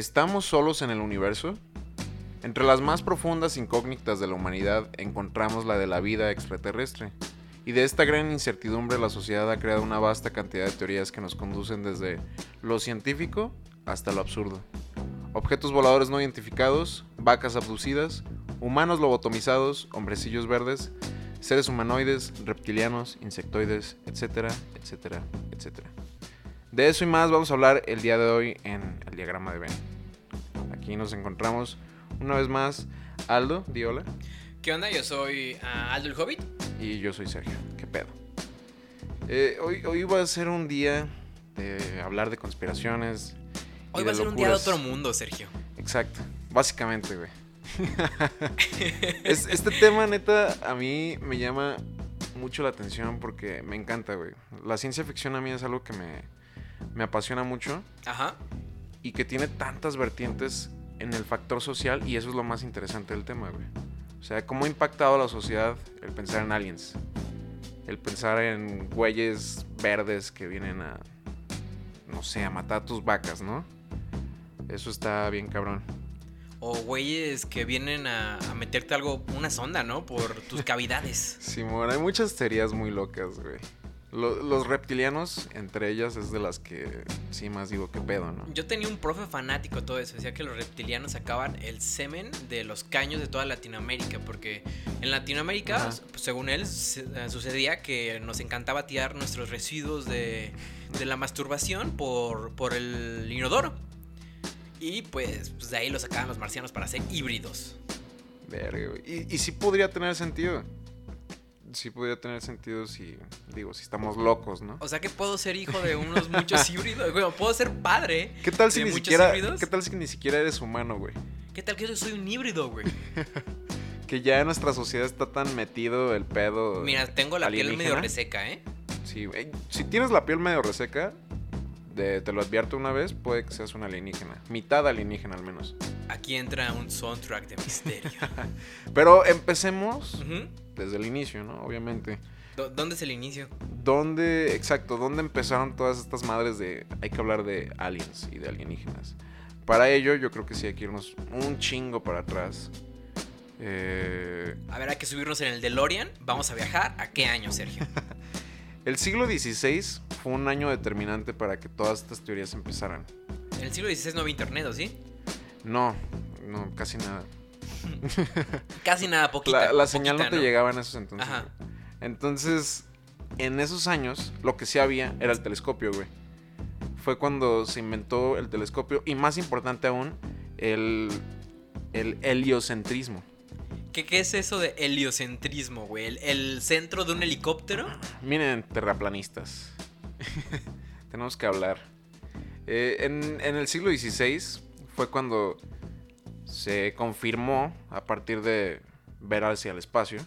¿Estamos solos en el universo? Entre las más profundas incógnitas de la humanidad encontramos la de la vida extraterrestre. Y de esta gran incertidumbre la sociedad ha creado una vasta cantidad de teorías que nos conducen desde lo científico hasta lo absurdo. Objetos voladores no identificados, vacas abducidas, humanos lobotomizados, hombrecillos verdes, seres humanoides, reptilianos, insectoides, etcétera, etcétera, etcétera. De eso y más vamos a hablar el día de hoy en el diagrama de Venn. Aquí nos encontramos una vez más Aldo, di hola. ¿Qué onda? Yo soy ah, Aldo el Hobbit. Y yo soy Sergio. ¿Qué pedo? Eh, hoy, hoy va a ser un día de hablar de conspiraciones. Hoy va a ser un día de otro mundo, Sergio. Exacto. Básicamente, güey. Es- este tema, neta, a mí me llama mucho la atención porque me encanta, güey. La ciencia ficción a mí es algo que me, me apasiona mucho Ajá. y que tiene tantas vertientes en el factor social y eso es lo más interesante del tema, güey. O sea, cómo ha impactado a la sociedad el pensar en aliens. El pensar en güeyes verdes que vienen a, no sé, a matar a tus vacas, ¿no? Eso está bien cabrón. O güeyes que vienen a, a meterte algo, una sonda, ¿no? Por tus cavidades. Simón, hay muchas teorías muy locas, güey. Lo- los reptilianos, entre ellas, es de las que sí más digo que pedo, ¿no? Yo tenía un profe fanático de todo eso. Decía que los reptilianos sacaban el semen de los caños de toda Latinoamérica. Porque en Latinoamérica, pues, según él, eh, sucedía que nos encantaba tirar nuestros residuos de, de la masturbación por, por el inodoro. Y pues, pues de ahí lo sacaban los marcianos para hacer híbridos. Verga. Y, y sí podría tener sentido. Sí podría tener sentido si, digo, si estamos locos, ¿no? O sea que puedo ser hijo de unos muchos híbridos. Bueno, puedo ser padre. ¿Qué tal si de ni muchos siquiera, híbridos? qué tal si ni siquiera eres humano, güey? ¿Qué tal que yo soy un híbrido, güey? Que ya en nuestra sociedad está tan metido el pedo. Mira, tengo la piel medio reseca, ¿eh? Sí, güey. Si tienes la piel medio reseca, de- te lo advierto una vez, puede que seas un alienígena. Mitad alienígena al menos. Aquí entra un soundtrack de misterio. Pero empecemos desde el inicio, ¿no? Obviamente. ¿Dónde es el inicio? ¿Dónde, exacto, dónde empezaron todas estas madres de... Hay que hablar de aliens y de alienígenas. Para ello, yo creo que sí hay que irnos un chingo para atrás. Eh, A ver, hay que subirnos en el DeLorean. Vamos a viajar. ¿A qué año, Sergio? el siglo XVI fue un año determinante para que todas estas teorías empezaran. En el siglo XVI no había internet, ¿o sí? No, no, casi nada. Casi nada, poquita. La, la señal poquita, no te llegaba en esos entonces. Ajá. güey. Entonces, en esos años, lo que sí había era el telescopio, güey. Fue cuando se inventó el telescopio y más importante aún, el, el heliocentrismo. ¿Qué, qué es eso de heliocentrismo, güey? ¿El, el centro de un helicóptero? Miren, terraplanistas. Tenemos que hablar. Eh, en, en el siglo XVI fue cuando se confirmó, a partir de ver hacia el espacio,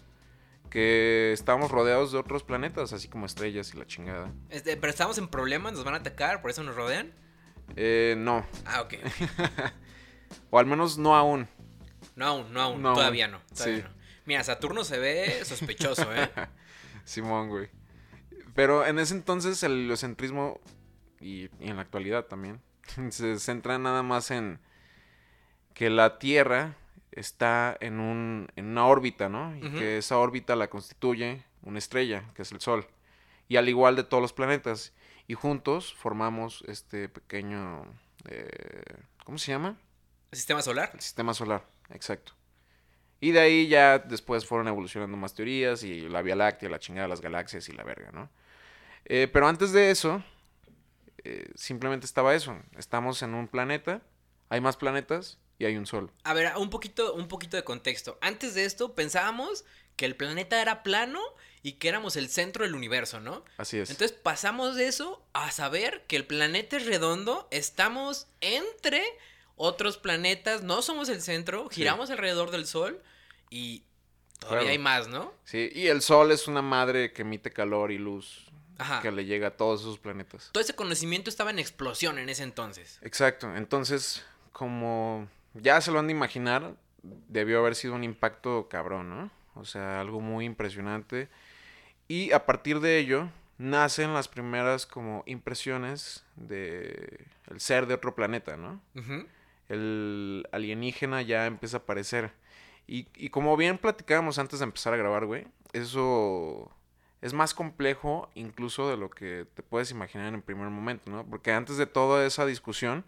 que estábamos rodeados de otros planetas, así como estrellas y la chingada. Este, pero estamos en problemas, nos van a atacar, por eso nos rodean. Eh, no, Ah, ok. o al menos no aún. No aún, no aún, No todavía no. Todavía Sí. no. Mira, Saturno se ve sospechoso, ¿eh? Simón, güey. Pero en ese entonces el heliocentrismo, y, y en la actualidad también, se centra nada más en que la Tierra está en, un, en una órbita, ¿no? Y que esa órbita la constituye una estrella, que es el Sol. Y al igual de todos los planetas. Y juntos formamos este pequeño... eh, ¿Cómo se llama? ¿Sistema solar? El sistema solar, exacto. Y de ahí ya después fueron evolucionando más teorías y la Vía Láctea, la chingada de las galaxias y la verga, ¿no? Eh, pero antes de eso, eh, simplemente estaba eso. Estamos en un planeta, hay más planetas y hay un sol. A ver, un poquito, un poquito de contexto. Antes de esto pensábamos que el planeta era plano y que éramos el centro del universo, ¿no? Así es. Entonces pasamos de eso a saber que el planeta es redondo, estamos entre otros planetas, no somos el centro, Sí. giramos alrededor del Sol y todavía Claro. hay más, ¿no? sí, y el sol es una madre que emite calor y luz Ajá. que le llega a todos esos planetas. Todo ese conocimiento estaba en explosión en ese entonces. Exacto, entonces, como ya se lo han de imaginar, debió haber sido un impacto cabrón, ¿no? O sea, algo muy impresionante. Y a partir de ello, nacen las primeras como impresiones de el ser de otro planeta, ¿no? Ujú. El alienígena ya empieza a aparecer. Y, y como bien platicábamos antes de empezar a grabar, güey, eso es más complejo incluso de lo que te puedes imaginar en el primer momento, ¿no? Porque antes de toda esa discusión,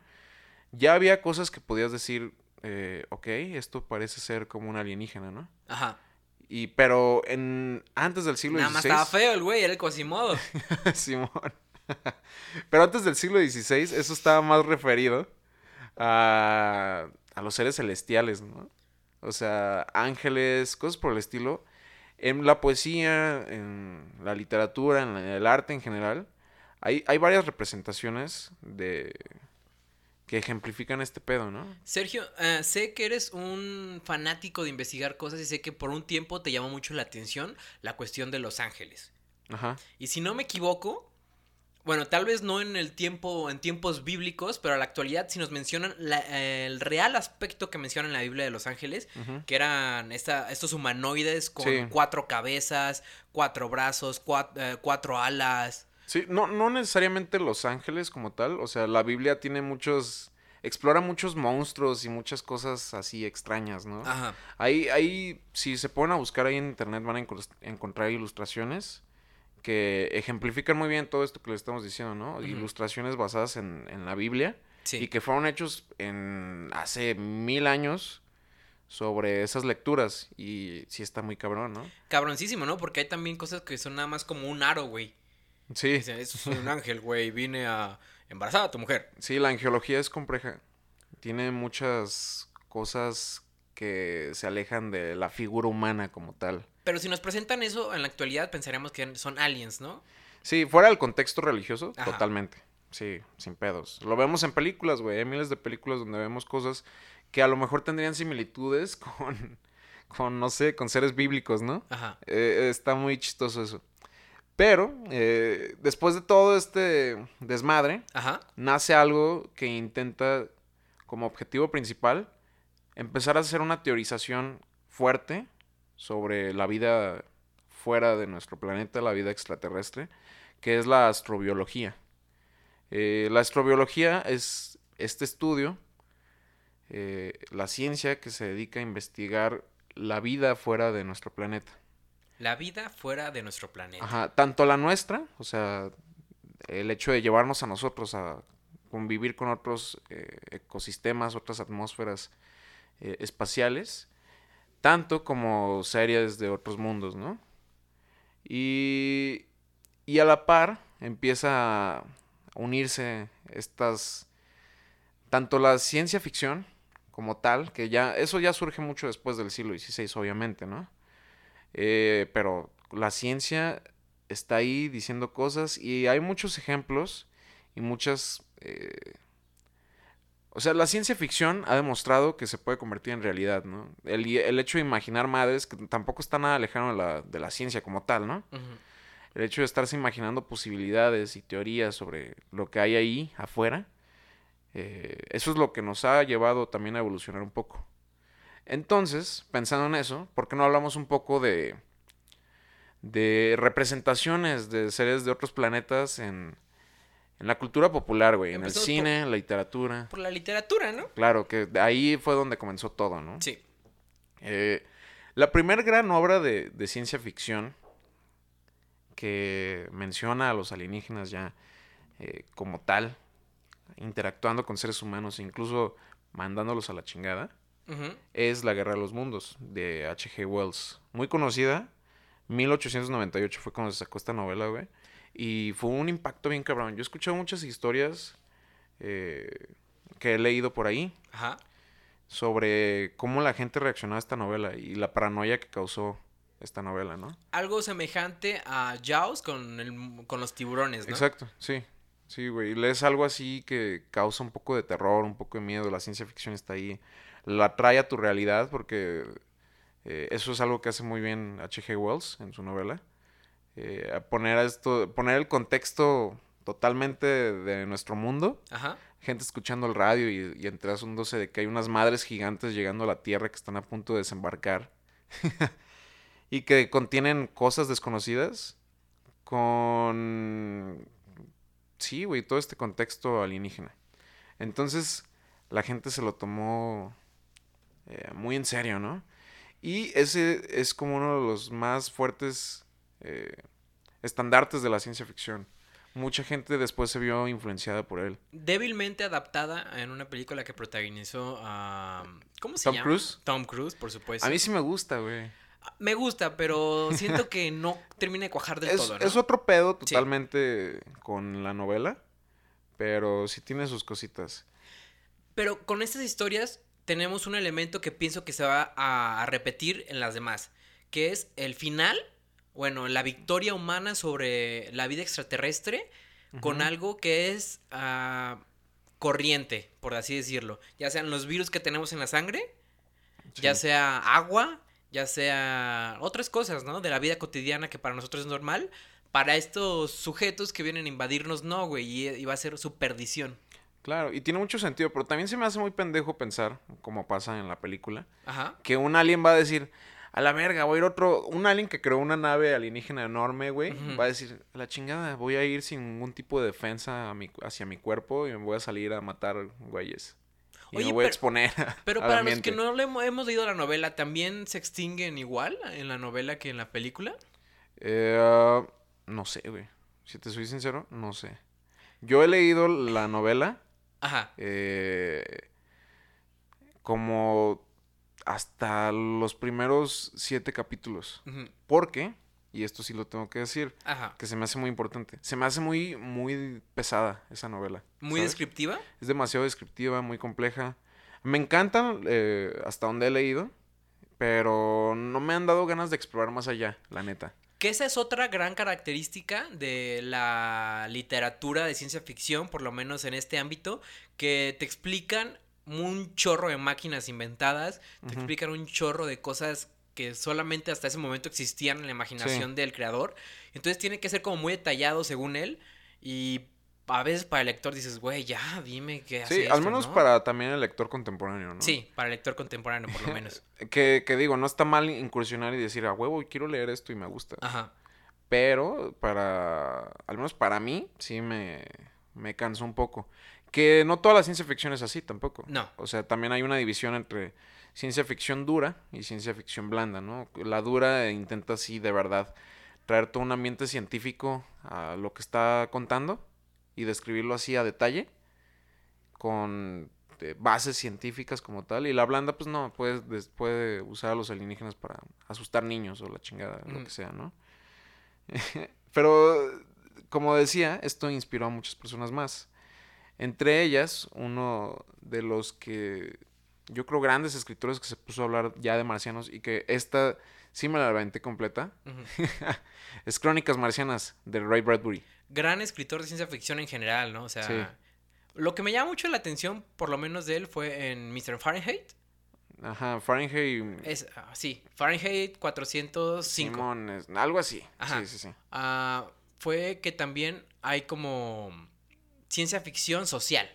ya había cosas que podías decir, eh, ok, esto parece ser como un alienígena, ¿no? Ajá. Y, pero en, antes del siglo Nada más XVI... estaba feo el güey, era el Quasimodo. Simón. Pero antes del siglo XVI, eso estaba más referido a, a los seres celestiales, ¿no? O sea, ángeles, cosas por el estilo. En la poesía, en la literatura, en el arte en general, hay, hay varias representaciones de que ejemplifican este pedo, ¿no? Sergio, eh, sé que eres un fanático de investigar cosas y sé que por un tiempo te llamó mucho la atención la cuestión de los ángeles. Ajá. Y si no me equivoco, bueno, tal vez no en el tiempo, en tiempos bíblicos, pero a la actualidad si nos mencionan la- eh, el real aspecto que mencionan en la Biblia de los ángeles, que eran esta, estos humanoides con Sí. cuatro cabezas, cuatro brazos, cua- eh, cuatro alas. Sí, no, no necesariamente los ángeles como tal. O sea, la Biblia tiene muchos. explora muchos monstruos y muchas cosas así extrañas, ¿no? Ajá. Ahí, ahí, si se ponen a buscar ahí en internet, van a encon- encontrar ilustraciones que ejemplifican muy bien todo esto que le estamos diciendo, ¿no? Ilustraciones basadas en, en la Biblia Sí. y que fueron hechos en hace mil años sobre esas lecturas. Y sí está muy cabrón, ¿no? Cabroncísimo, ¿no? Porque hay también cosas que son nada más como un aro, güey. Sí, Dicen, es un ángel, güey, vine a embarazar a tu mujer. sí, la angiología es compleja. Tiene muchas cosas que se alejan de la figura humana como tal. Pero si nos presentan eso en la actualidad, pensaríamos que son aliens, ¿no? Sí, fuera del contexto religioso, Ajá. totalmente. Sí, sin pedos. Lo vemos en películas, güey. Hay miles de películas donde vemos cosas que a lo mejor tendrían similitudes con, con no sé, con seres bíblicos, ¿no? Ajá. Eh, está muy chistoso eso. Pero, eh, después de todo este desmadre, Ajá. nace algo que intenta, como objetivo principal, empezar a hacer una teorización fuerte sobre la vida fuera de nuestro planeta, la vida extraterrestre, que es la astrobiología. Eh, la astrobiología es este estudio, eh, la ciencia que se dedica a investigar la vida fuera de nuestro planeta. La vida fuera de nuestro planeta. Ajá, tanto la nuestra, o sea, el hecho de llevarnos a nosotros a convivir con otros eh, ecosistemas, otras atmósferas espaciales, tanto como series de otros mundos, ¿no? Y, y a la par empieza a unirse estas, tanto la ciencia ficción como tal, que ya, eso ya surge mucho después del siglo XVI, obviamente, ¿no? Eh, pero la ciencia está ahí diciendo cosas y hay muchos ejemplos y muchas... eh, o sea, la ciencia ficción ha demostrado que se puede convertir en realidad, ¿no? El, el hecho de imaginar madres, que tampoco está nada lejano de la, de la ciencia como tal, ¿no? El hecho de estarse imaginando posibilidades y teorías sobre lo que hay ahí afuera, eh, eso es lo que nos ha llevado también a evolucionar un poco. Entonces, pensando en eso, ¿por qué no hablamos un poco de, de representaciones de seres de otros planetas en, en la cultura popular, güey? En el cine, en la literatura. Por la literatura, ¿no? Claro, que ahí fue donde comenzó todo, ¿no? Sí. Eh, la primera gran obra de, de ciencia ficción que menciona a los alienígenas ya eh, como tal, interactuando con seres humanos, incluso mandándolos a la chingada, es La Guerra de los Mundos de H.G. Wells. Muy conocida, 1898 fue cuando se sacó esta novela, güey. Y fue un impacto bien cabrón. Yo he escuchado muchas historias eh, que he leído por ahí Ajá. sobre cómo la gente reaccionó a esta novela y la paranoia que causó esta novela, ¿no? Algo semejante a Jaws con, el, con los tiburones, ¿no? Exacto, sí. Sí, güey. Lees algo así que causa un poco de terror, un poco de miedo. La ciencia ficción está ahí. La trae a tu realidad porque eh, eso es algo que hace muy bien H.G. Wells en su novela. Eh, a poner a esto, poner el contexto totalmente de nuestro mundo. Ajá. Gente escuchando el radio y, y enterándose de que hay unas madres gigantes llegando a la Tierra que están a punto de desembarcar. y que contienen cosas desconocidas con... Sí, güey, todo este contexto alienígena. Entonces, la gente se lo tomó eh, muy en serio, ¿no? Y ese es como uno de los más fuertes eh, estandartes de la ciencia ficción. Mucha gente después se vio influenciada por él. Débilmente adaptada en una película que protagonizó a... ¿Cómo se Tom llama? Cruise. Tom Cruise, por supuesto. A mí sí me gusta, güey. Me gusta, pero siento que no termina de cuajar del Es, todo, ¿no? es otro pedo Sí. totalmente con la novela, pero sí tiene sus cositas. Pero con estas historias tenemos un elemento que pienso que se va a, a repetir en las demás, que es el final, bueno, la victoria humana sobre la vida extraterrestre con algo que es ah, corriente, por así decirlo. Ya sean los virus que tenemos en la sangre, ya sea agua, ya sea otras cosas, ¿no? De la vida cotidiana que para nosotros es normal. Para estos sujetos que vienen a invadirnos, no, güey, y, y va a ser su perdición. Claro, y tiene mucho sentido, pero también se me hace muy pendejo pensar, como pasa en la película, Ajá. que un alien va a decir, a la verga, voy a ir otro, un alien que creó una nave alienígena enorme, güey, va a decir, a la chingada, voy a ir sin ningún tipo de defensa a mi- hacia mi cuerpo y me voy a salir a matar güeyes. Y Oye, me voy a exponer a- Pero para los que no le hemos, leído la novela, ¿también se extinguen igual en la novela que en la película? Eh, no sé, güey. Si te soy sincero, no sé. Yo he leído la novela Ajá. eh, como hasta los primeros siete capítulos. Porque, y esto sí lo tengo que decir, Ajá. que se me hace muy importante. Se me hace muy, muy pesada esa novela. Muy ¿sabes? descriptiva. Es demasiado descriptiva, muy compleja. Me encantan eh, hasta donde he leído, pero no me han dado ganas de explorar más allá, la neta. Que esa es otra gran característica de la literatura de ciencia ficción, por lo menos en este ámbito, que te explican un chorro de máquinas inventadas, te explican un chorro de cosas que solamente hasta ese momento existían en la imaginación del creador. Entonces tiene que ser como muy detallado según él y a veces para el lector dices, güey, ya, dime qué hace Sí, al esto", menos ¿no? para también el lector contemporáneo, ¿no? Sí, para el lector contemporáneo, por lo menos. Que, que digo, no está mal incursionar y decir, a huevo, quiero leer esto y me gusta. Ajá. Pero para, al menos para mí, sí me, me cansó un poco. Que no toda la ciencia ficción es así tampoco. No. O sea, también hay una división entre ciencia ficción dura y ciencia ficción blanda, ¿no? La dura intenta así de verdad traer todo un ambiente científico a lo que está contando y describirlo así a detalle con eh, bases científicas como tal y la blanda pues no puede, puede usar a los alienígenas para asustar niños o la chingada lo que sea no pero como decía esto inspiró a muchas personas más entre ellas uno de los que yo creo grandes escritores que se puso a hablar ya de marcianos y que esta sí me la aventé completa es Crónicas Marcianas de Ray Bradbury gran escritor de ciencia ficción en general, ¿no? O sea, Sí. lo que me llama mucho la atención, por lo menos de él, fue en Mr. Fahrenheit. ajá Fahrenheit Es, ah, sí, Fahrenheit 405. Simón, es- algo así. Ajá. Sí, sí, sí. Ah, fue que también hay como ciencia ficción social.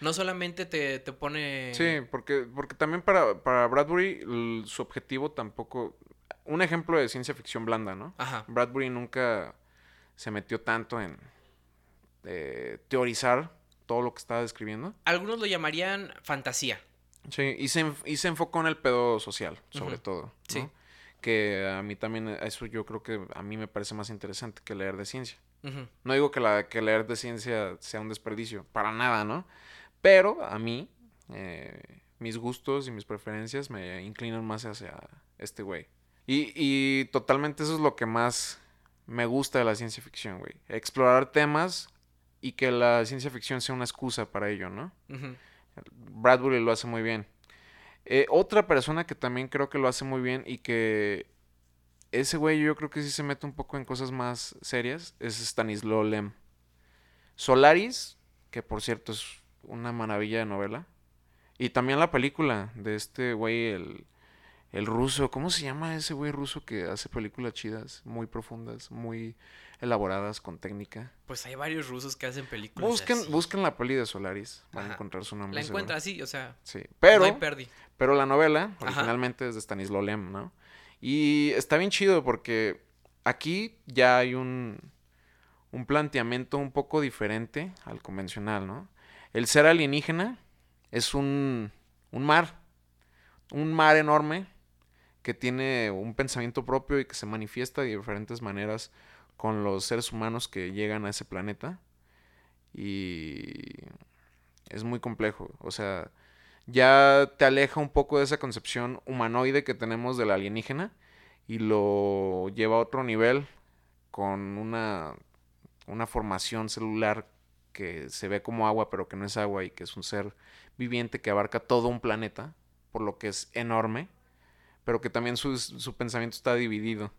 No solamente te, te pone... Sí, porque, porque también para, para Bradbury su objetivo tampoco... Un ejemplo de ciencia ficción blanda, ¿no? Ajá. Bradbury nunca se metió tanto en eh, teorizar todo lo que estaba describiendo. Algunos lo llamarían fantasía. Sí, y se, y se enfocó en el pedo social, sobre todo. ¿no? Sí. Que a mí también, eso yo creo que a mí me parece más interesante que leer de ciencia. No digo que, la, que leer de ciencia sea un desperdicio, para nada, ¿no? Pero a mí, eh, mis gustos y mis preferencias me inclinan más hacia este güey. Y, y totalmente eso es lo que más me gusta de la ciencia ficción, güey. Explorar temas y que la ciencia ficción sea una excusa para ello, ¿no? Bradbury lo hace muy bien. Eh, otra persona que también creo que lo hace muy bien y que ese güey yo creo que sí se mete un poco en cosas más serias es Stanislaw Lem. Solaris, que por cierto es una maravilla de novela. Y también la película de este güey, el, el ruso. ¿Cómo se llama ese güey ruso que hace películas chidas, muy profundas, muy elaboradas, con técnica? Pues hay varios rusos que hacen películas Busquen, así. busquen la peli de Solaris, van a encontrar su nombre. La encuentra así, o sea, Sí, pero, no hay pero la novela Ajá. originalmente es de Stanislaw Lem, ¿no? Y está bien chido porque aquí ya hay un, un planteamiento un poco diferente al convencional, ¿no? El ser alienígena es un, un mar, un mar enorme que tiene un pensamiento propio y que se manifiesta de diferentes maneras con los seres humanos que llegan a ese planeta. Y es muy complejo. O sea, ya te aleja un poco de esa concepción humanoide que tenemos del alienígena y lo lleva a otro nivel con una, una formación celular que se ve como agua pero que no es agua y que es un ser viviente que abarca todo un planeta, por lo que es enorme, pero que también su, su pensamiento está dividido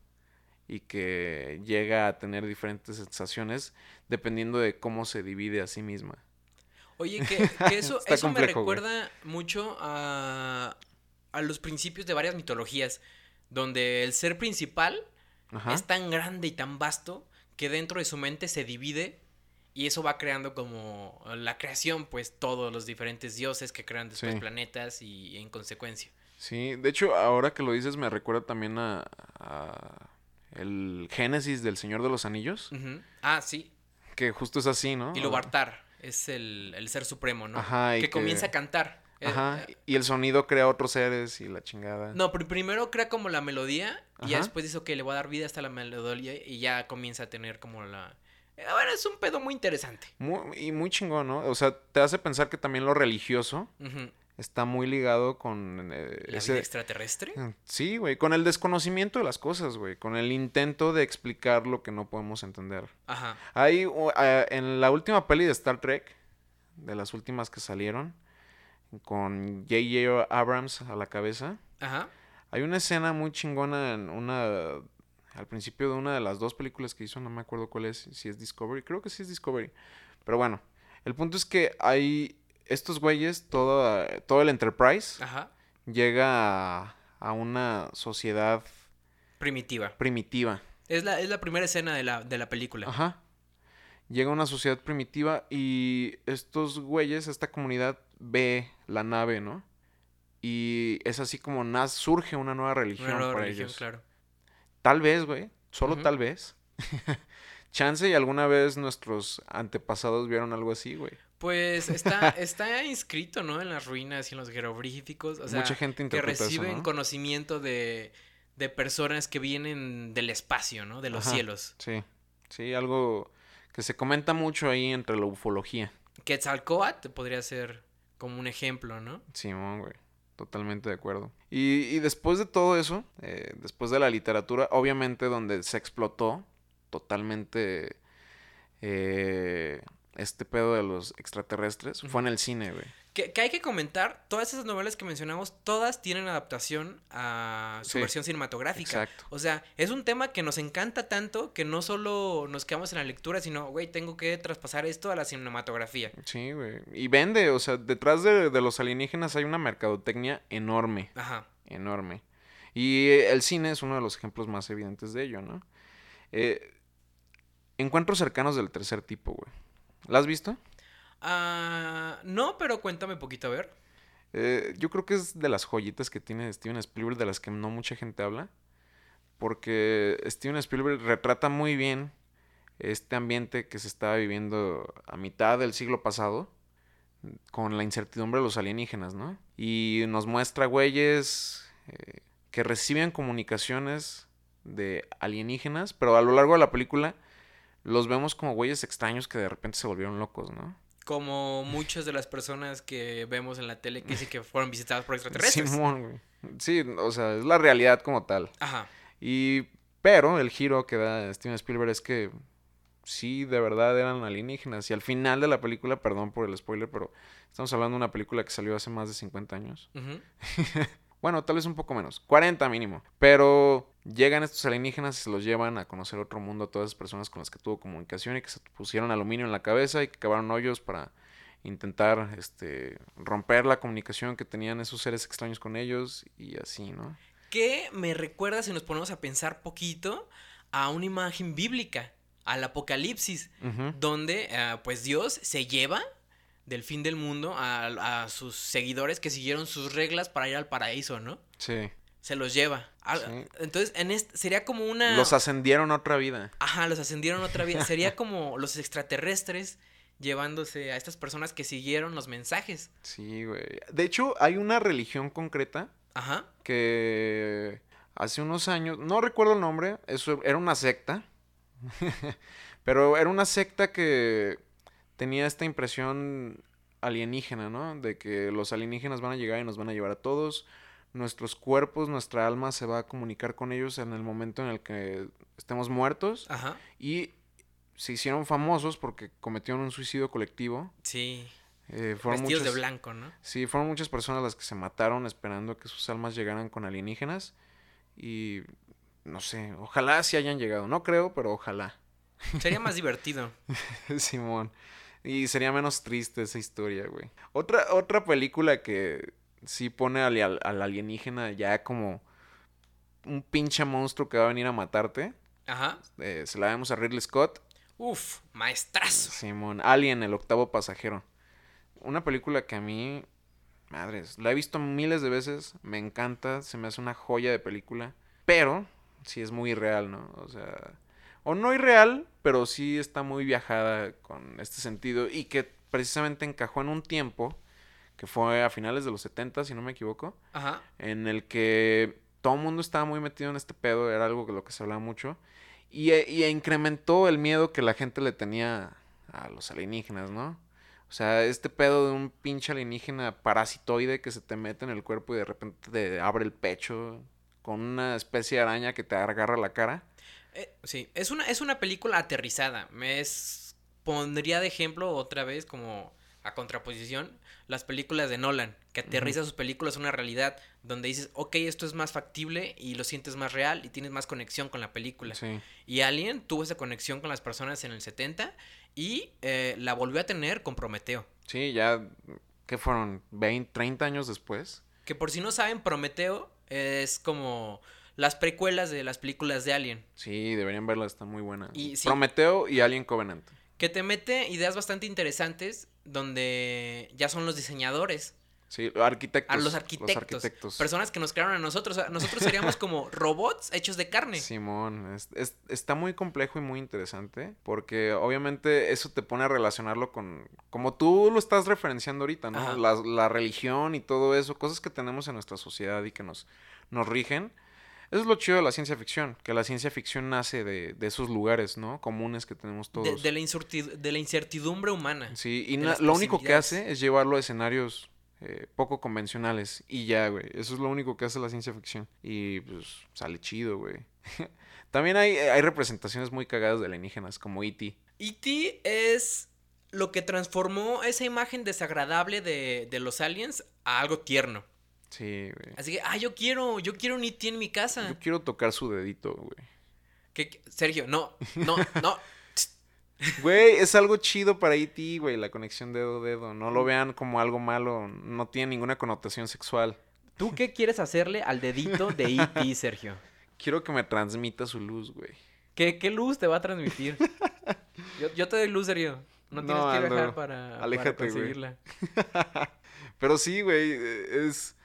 y que llega a tener diferentes sensaciones dependiendo de cómo se divide a sí misma. Oye, que, que eso, eso me recuerda mucho a, a los principios de varias mitologías, donde el ser principal es tan grande y tan vasto que dentro de su mente se divide y eso va creando como la creación, pues todos los diferentes dioses que crean después planetas y en consecuencia. Sí, de hecho ahora que lo dices me recuerda también a, el Génesis del Señor de los Anillos. Ah, sí. Que justo es así, ¿no? Y Lubartar es el, ser supremo, ¿no? Ajá. que, comienza a cantar. Eh, Ajá. Eh, y el sonido crea otros seres y la chingada. No, pero primero crea como la melodía y ya después dice que le va a dar vida hasta la melodía y ya comienza a tener como la... Eh, a ver, es un pedo muy interesante. y muy chingón, ¿no? O sea, te hace pensar que también lo religioso está muy ligado con... Eh, ¿La vida extraterrestre? Mm, sí, güey, con el desconocimiento de las cosas, güey, con el intento de explicar lo que no podemos entender. Ajá. Hay, en la última peli de Star Trek, de las últimas que salieron, con J.J. Abrams a la cabeza, Ajá. hay una escena muy chingona en una... Al principio de una de las dos películas que hizo, no me acuerdo cuál es, si es Discovery, creo que sí es Discovery. Pero bueno, el punto es que hay estos güeyes, todo, todo el Enterprise, llega a, una sociedad primitiva. Primitiva. Es la, es la primera escena de la, de la película. Ajá. Llega a una sociedad primitiva y estos güeyes, esta comunidad, ve la nave, ¿no? Y es así como surge una nueva religión una nueva religión, claro. Tal vez, güey, solo tal vez. Chance y alguna vez nuestros antepasados vieron algo así, güey. Pues está, está inscrito, ¿no? En las ruinas y en los jeroglíficos. O sea, Mucha gente que reciben conocimiento de, de personas que vienen del espacio, ¿no? De los cielos. Sí, sí, algo que se comenta mucho ahí entre la ufología. Quetzalcoatl podría ser como un ejemplo, ¿no? Sí, güey. Totalmente de acuerdo. Y, y después de todo eso, eh, después de la literatura, obviamente donde se explotó totalmente eh, este pedo de los extraterrestres fue en el cine, güey. Que, hay que comentar, todas esas novelas que mencionamos, todas tienen adaptación a su versión cinematográfica. Exacto. O sea, es un tema que nos encanta tanto que no solo nos quedamos en la lectura, sino, güey, tengo que traspasar esto a la cinematografía. Sí, güey. Y vende, o sea, detrás de, de los alienígenas hay una mercadotecnia enorme. Ajá. Enorme. Y el cine es uno de los ejemplos más evidentes de ello, ¿no? Eh, encuentros cercanos del tercer tipo, güey. ¿La has visto? Ah, no, pero cuéntame poquito, a ver. Eh, yo creo que es de las joyitas que tiene Steven Spielberg de las que no mucha gente habla. Porque Steven Spielberg retrata muy bien este ambiente que se estaba viviendo a mitad del siglo pasado con la incertidumbre de los alienígenas, ¿no? Y nos muestra güeyes eh, que reciben comunicaciones de alienígenas, pero a lo largo de la película los vemos como güeyes extraños que de repente se volvieron locos, ¿no? Como muchas de las personas que vemos en la tele que dicen que fueron visitadas por extraterrestres. Simón, güey. Sí, o sea, es la realidad como tal. Ajá. Y, pero el giro que da Steven Spielberg es que sí, de verdad eran alienígenas. Y al final de la película, perdón por el spoiler, pero estamos hablando de una película que salió hace más de 50 años. bueno, tal vez un poco menos, 40 mínimo. Pero Llegan estos alienígenas y se los llevan a conocer otro mundo a todas esas personas con las que tuvo comunicación y que se pusieron aluminio en la cabeza y que cavaron hoyos para intentar este, romper la comunicación que tenían esos seres extraños con ellos y así, ¿no? Que me recuerda, si nos ponemos a pensar poquito, a una imagen bíblica, al Apocalipsis, donde eh, pues Dios se lleva del fin del mundo a, a sus seguidores que siguieron sus reglas para ir al paraíso, ¿no? Sí se los lleva. Entonces, en este, sería como una... Los ascendieron a otra vida. Ajá, los ascendieron a otra vida. sería como los extraterrestres llevándose a estas personas que siguieron los mensajes. Sí, güey. De hecho, hay una religión concreta Ajá. que hace unos años, no recuerdo el nombre, eso era una secta, pero era una secta que tenía esta impresión alienígena, ¿no? De que los alienígenas van a llegar y nos van a llevar a todos, nuestros cuerpos, nuestra alma se va a comunicar con ellos en el momento en el que estemos muertos Ajá. y se hicieron famosos porque cometieron un suicidio colectivo. Sí. Eh, fueron Vestidos muchas- de blanco, ¿no? Sí, fueron muchas personas las que se mataron esperando que sus almas llegaran con alienígenas. Y no sé, ojalá sí hayan llegado. No creo, pero ojalá. Sería más divertido. Simón. Y sería menos triste esa historia, güey. Otra, otra película que sí pone al, al- al alienígena ya como un pinche monstruo que va a venir a matarte. Ajá. eh, se la vemos a Ridley Scott. Uf, maestrazo. Simón, Alien, el octavo pasajero. Una película que a mí, madres, la he visto miles de veces, me encanta, se me hace una joya de película, pero sí es muy irreal, ¿no? O sea, o no irreal, pero sí está muy viajada con este sentido y que precisamente encajó en un tiempo que fue a finales de los 70, si no me equivoco, Ajá. en el que todo el mundo estaba muy metido en este pedo, era algo de lo que se hablaba mucho, y, e- y incrementó el miedo que la gente le tenía a los alienígenas, ¿no? O sea, este pedo de un pinche alienígena parasitoide que se te mete en el cuerpo y de repente te abre el pecho con una especie de araña que te agarra la cara. Eh, sí, es una, es una película aterrizada. Me es, pondría de ejemplo otra vez como a contraposición las películas de Nolan, que aterriza sus películas a una realidad donde dices, ok, esto es más factible y lo sientes más real y tienes más conexión con la película. Sí, Y Alien tuvo esa conexión con las personas en el 70 y eh, la volvió a tener con Prometeo. sí, ya, ¿qué fueron? ¿20, 30 años después? Que por si no saben, Prometeo es como las precuelas de las películas de Alien. Sí, deberían verla, está muy buena. Y sí. Prometeo y Alien Covenant. Que te mete ideas bastante interesantes donde ya son los diseñadores, Sí, arquitectos. a los arquitectos, arquitectos. personas que nos crearon a nosotros. Nosotros seríamos como robots hechos de carne. Simón, es- es- está muy complejo y muy interesante porque obviamente eso te pone a relacionarlo con, como tú lo estás referenciando ahorita, ¿no? La, la religión y todo eso, cosas que tenemos en nuestra sociedad y que nos, nos rigen. Eso es lo chido de la ciencia ficción, que la ciencia ficción nace de, de esos lugares, ¿no? Comunes que tenemos todos. de la de la incertidumbre humana. Sí, y lo único que hace es llevarlo a escenarios eh, poco convencionales. Y ya, güey. Eso es lo único que hace la ciencia ficción. Y pues sale chido, güey. También hay, hay representaciones muy cagadas de alienígenas, como E.T. E.T. es lo que transformó esa imagen desagradable de, de los aliens a algo tierno. Sí, güey. Así que, ah, yo quiero, yo quiero un E.T. en mi casa. Yo quiero tocar su dedito, güey. Que- que- Sergio, no, no, no. Güey, es algo chido para E.T., güey, la conexión dedo-dedo. No lo vean como algo malo. No tiene ninguna connotación sexual. ¿Tú qué quieres hacerle al dedito de E.T., Sergio? Quiero que me transmita su luz, güey. ¿Qué, qué luz te va a transmitir? Yo, yo te doy luz, Sergio. No tienes No, que Aldo, viajar para, para aléjate, conseguirla. Pero sí, güey, es,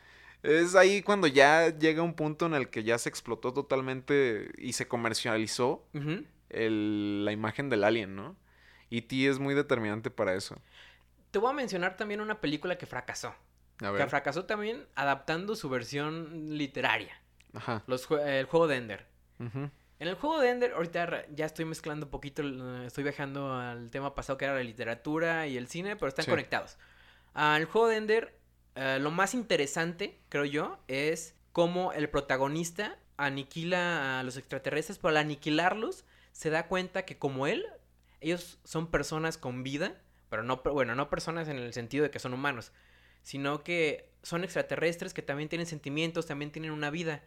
es ahí cuando ya llega un punto en el que ya se explotó totalmente y se comercializó el- la imagen del alien, ¿no? Y T es muy determinante para eso. Te voy a mencionar también una película que fracasó. A Que fracasó también adaptando su versión literaria. Ajá. Los el juego de Ender. En el juego de Ender, ahorita ya estoy mezclando un poquito, estoy viajando al tema pasado que era la literatura y el cine, pero están Sí. conectados. Ah, el juego de Ender, eh, lo más interesante, creo yo, es cómo el protagonista aniquila a los extraterrestres, pero al aniquilarlos se da cuenta que como él, ellos son personas con vida, pero no, bueno, no personas en el sentido de que son humanos, sino que son extraterrestres que también tienen sentimientos, también tienen una vida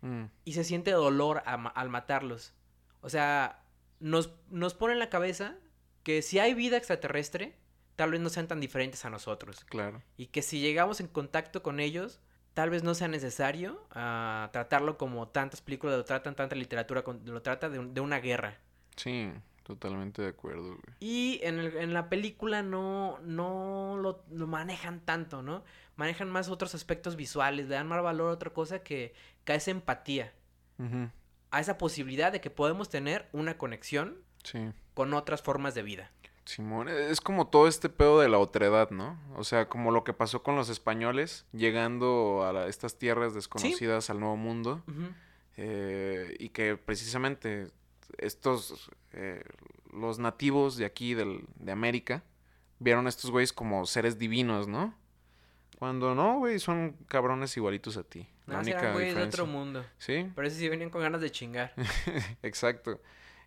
Mm, y se siente dolor a al matarlos. O sea, nos, nos pone en la cabeza que si hay vida extraterrestre, tal vez no sean tan diferentes a nosotros. claro. Y que si llegamos en contacto con ellos, tal vez no sea necesario ah, tratarlo como tantas películas lo tratan, tanta literatura lo trata de, un- de una guerra. Sí, totalmente de acuerdo, güey. Y en, el- en la película no, no lo, lo manejan tanto, ¿no? Manejan más otros aspectos visuales, le dan más valor a otra cosa que, que a esa empatía. Ujú, a esa posibilidad de que podemos tener una conexión Sí. con otras formas de vida. Simón, es como todo este pedo de la otredad, ¿no? O sea, como lo que pasó con los españoles llegando a la- estas tierras desconocidas al Nuevo Mundo. Eh, y que precisamente estos, eh, los nativos de aquí, del, de América, vieron a estos güeyes como seres divinos, ¿no? Cuando no, güey, son cabrones igualitos a ti. La No, única eran güeyes de otro mundo. Sí, Pero ese sí venían con ganas de chingar. exacto.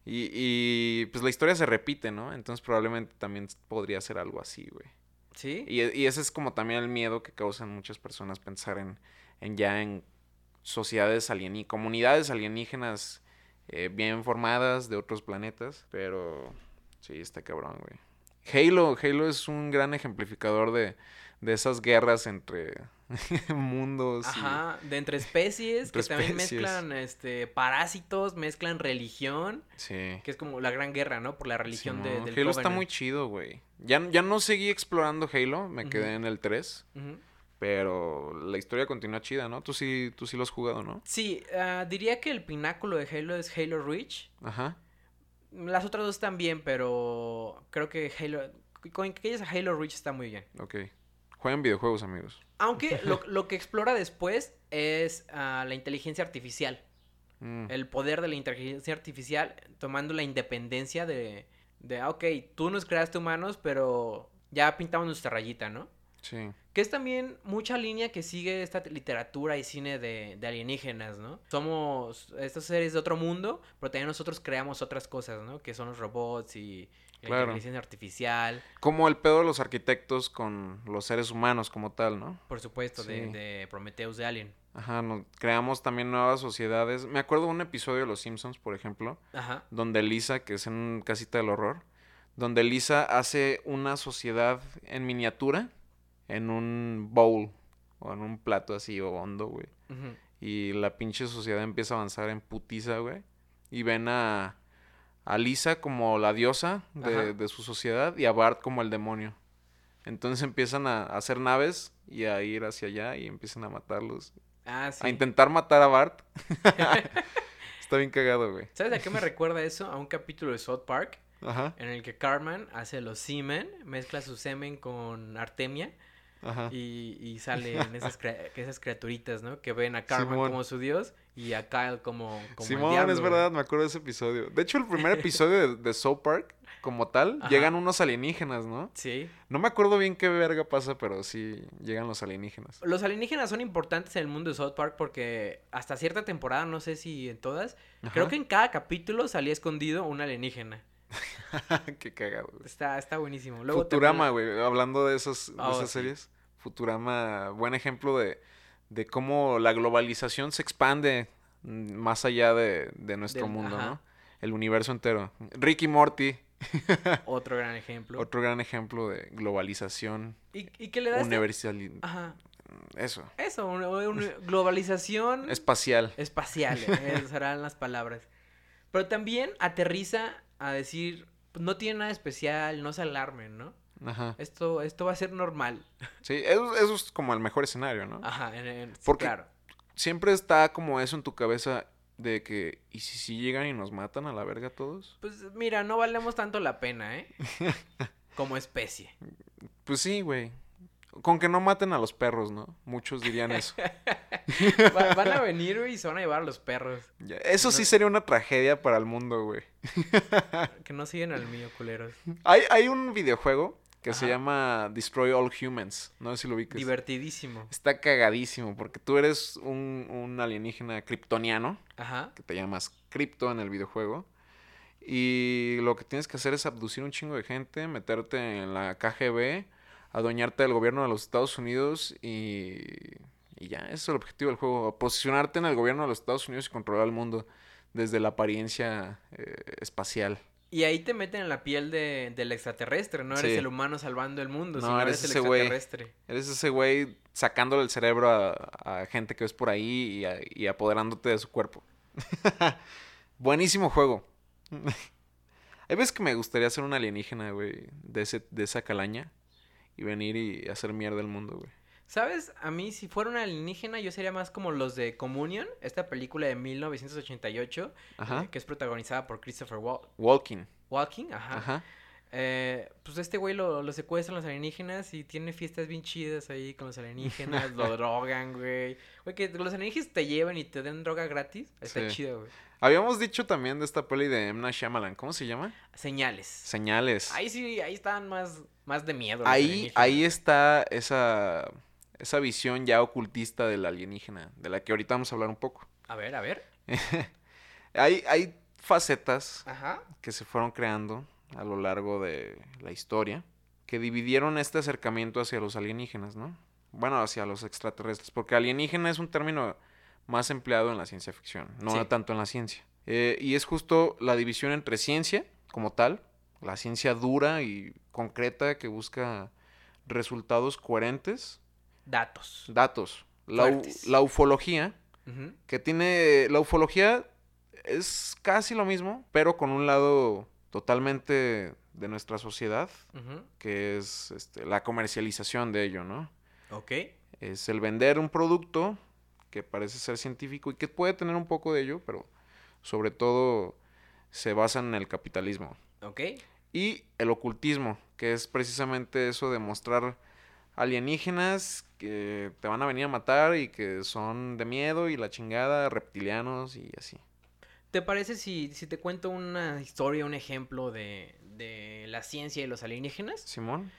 Y, y pues la historia se repite, ¿no? Entonces probablemente también podría ser algo así, güey. ¿Sí? Y, y ese es como también el miedo que causan muchas personas pensar en, en ya en sociedades alienígenas, comunidades alienígenas eh, bien formadas de otros planetas. Pero sí, está cabrón, güey. Halo, Halo es un gran ejemplificador de, de esas guerras entre mundos. y- de entre especies, Entre que también mezclan este parásitos, mezclan religión, sí. que es como la gran guerra, ¿no? Por la religión de, Simón. del Halo está muy chido, güey. Ya, ya no seguí explorando Halo, me quedé en el 3. Ujú. Pero la historia continúa chida, ¿no? Tú sí, tú sí lo has jugado, ¿no? Sí, ah, diría que el pináculo de Halo es Halo Reach. Ajá. Las otras dos también, pero creo que Halo... Con que a Halo Reach está muy bien. Ok. Jueguen videojuegos, amigos. Aunque lo, lo que explora después es ah, la inteligencia artificial. Mm, El poder de la inteligencia artificial tomando la independencia de... De, ah, ok, tú nos creaste humanos, pero ya pintamos nuestra rayita, ¿no? Sí. Que es también mucha línea que sigue esta literatura y cine de, de alienígenas, ¿no? Somos estos seres de otro mundo, pero también nosotros creamos otras cosas, ¿no? Que son los robots y la Claro. inteligencia artificial, Como el pedo de los arquitectos con los seres humanos como tal, ¿no? por supuesto, de, Sí. de Prometheus de Alien. Ajá, no- creamos también nuevas sociedades. Me acuerdo de un episodio de Los Simpsons, por ejemplo, Ajá. donde Lisa, que es en Casita del Horror, donde Lisa hace una sociedad en miniatura en un bowl o en un plato así hondo, güey. Y la pinche sociedad empieza a avanzar en putiza, güey. Y ven a, a Lisa como la diosa de, de su sociedad y a Bart como el demonio. Entonces empiezan a, a hacer naves y a ir hacia allá y empiezan a matarlos. Ah, sí. A intentar matar a Bart. Está bien cagado, güey. ¿Sabes a qué me recuerda eso? A un capítulo de South Park Ajá, en el que Carmen hace los semen, mezcla su semen con Artemia ajá. y, y salen esas, criaturitas, ¿no? Que ven a Carmen Simón. como su dios y a Kyle como, como el Simón, diablo, es verdad, me acuerdo de ese episodio. De hecho, el primer episodio de, de South Park, como tal, Ajá. llegan unos alienígenas, ¿no? Sí. No me acuerdo bien qué verga pasa, pero sí llegan los alienígenas. Los alienígenas son importantes en el mundo de South Park porque hasta cierta temporada, no sé si en todas, creo que en cada capítulo salía escondido un alienígena. Qué cagado. güey. Está, está buenísimo. Luego Futurama, güey. Hablando de, esos, de Oh, esas sí. series. Futurama, buen ejemplo de, de cómo la globalización se expande mm, más allá de, de nuestro Del- mundo, ajá. ¿no? El universo entero. Ricky Morty, Otro gran ejemplo. otro gran ejemplo de globalización Y, y que le da... esta- universal. Ajá. Eso. Eso, una, una globalización Espacial. espacial. Esas serán las palabras. Pero también aterriza a decir, "Pues, no tiene nada especial, no se alarmen, ¿no? Ajá. Esto, esto va a ser normal. Sí, eso, eso es como el mejor escenario, ¿no? Ajá, en- en- Porque- claro. Siempre está como eso en tu cabeza de que, ¿y si sí llegan y nos matan a la verga todos? Pues mira, no valemos tanto la pena, ¿eh? Como especie. Pues sí, güey. Con que no maten a los perros, ¿no? Muchos dirían eso. Va- van a venir güey, y se van a llevar a los perros. Ya, Eso sí sería una tragedia para el mundo, güey. Que no siguen al mío, culeros. Hay, hay un videojuego que se llama Destroy All Humans. No sé si lo ubicas. Divertidísimo. Está cagadísimo porque tú eres un, un alienígena kryptoniano, Ajá. que te llamas Crypto en el videojuego. Y lo que tienes que hacer es abducir un chingo de gente, meterte en la KGB, adueñarte del gobierno de los Estados Unidos y, y ya, ese es el objetivo del juego. Posicionarte en el gobierno de los Estados Unidos y controlar el mundo desde la apariencia eh, espacial. Y ahí te meten en la piel de, del extraterrestre, no eres Sí. el humano salvando el mundo, No, sino eres eres, el extraterrestre. Eres ese güey sacándole el cerebro a, a gente que ves por ahí y, a- y apoderándote de su cuerpo. Buenísimo juego. Hay veces que me gustaría ser un alienígena, güey, de, ese, de esa calaña y venir y hacer mierda al mundo, güey. ¿Sabes? A mí, si fuera un alienígena, yo sería más como los de Communion, esta película de 1988, Ajá. eh, que es protagonizada por Christopher Wal- Walking. Walking, ajá. Ajá. Eh, pues este güey lo, lo secuestran los alienígenas y tiene fiestas bien chidas ahí con los alienígenas, lo drogan, güey. Güey, que los alienígenas te llevan y te den droga gratis, está Sí. chido, güey. Habíamos dicho también de esta peli de. Night Shyamalan. ¿Cómo se llama? Señales. Señales. Ahí sí, ahí están más, más de miedo. Ahí, ahí está esa, esa visión ya ocultista del alienígena, de la que ahorita vamos a hablar un poco. A ver, a ver. Hay, hay facetas Ajá. que se fueron creando a lo largo de la historia que dividieron este acercamiento hacia los alienígenas, ¿no? Bueno, hacia los extraterrestres, porque alienígena es un término más empleado en la ciencia ficción, no Sí. tanto en la ciencia. Eh, y es justo la división entre ciencia como tal, la ciencia dura y concreta que busca resultados coherentes, Datos. datos. La, u- la ufología, que tiene la ufología es casi lo mismo, pero con un lado totalmente de nuestra sociedad, Ujú. que es este, la comercialización de ello, ¿no? Ok. Es el vender un producto que parece ser científico y que puede tener un poco de ello, pero sobre todo se basa en el capitalismo. Ok. Y el ocultismo, que es precisamente eso de mostrar alienígenas que te van a venir a matar y que son de miedo y la chingada, reptilianos y así. ¿Te parece si, si te cuento una historia, un ejemplo de, de la ciencia y los alienígenas? Simón,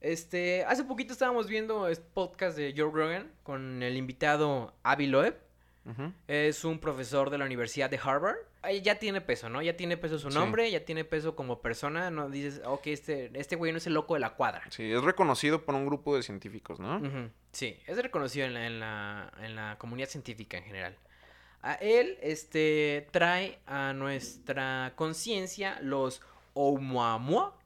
Este, hace poquito estábamos viendo este podcast de Joe Rogan con el invitado Avi Loeb. Es un profesor de la Universidad de Harvard. Ya tiene peso, ¿no? Ya tiene peso su Sí. nombre, ya tiene peso como persona. No dices, ok, este, este güey no es el loco de la cuadra. Sí, es reconocido por un grupo de científicos, ¿no? Sí, es reconocido en la, en la, en la comunidad científica en general. A él este, trae a nuestra conciencia los Oumuamua.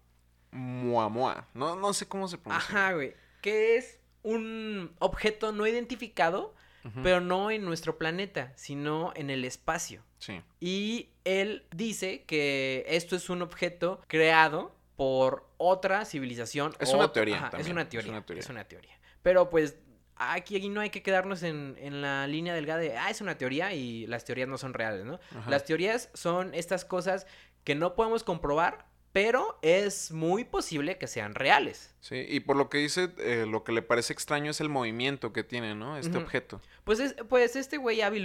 Mua, mua. No, no sé cómo se pronuncia. Ajá, güey. Que es un objeto no identificado, Pero no en nuestro planeta, sino en el espacio. Sí, Y él dice que esto es un objeto creado por otra civilización. Es una teoría Ajá, es una es teoría. Es una teoría. Pero pues aquí no hay que quedarnos en, en la línea delgada de, ah, es una teoría y las teorías no son reales, ¿no? Ajá. Las teorías son estas cosas que no podemos comprobar, pero es muy posible que sean reales. sí. Y por lo que dice, eh, lo que le parece extraño es el movimiento que tiene, ¿no? Este objeto. Pues, es- pues este güey Avi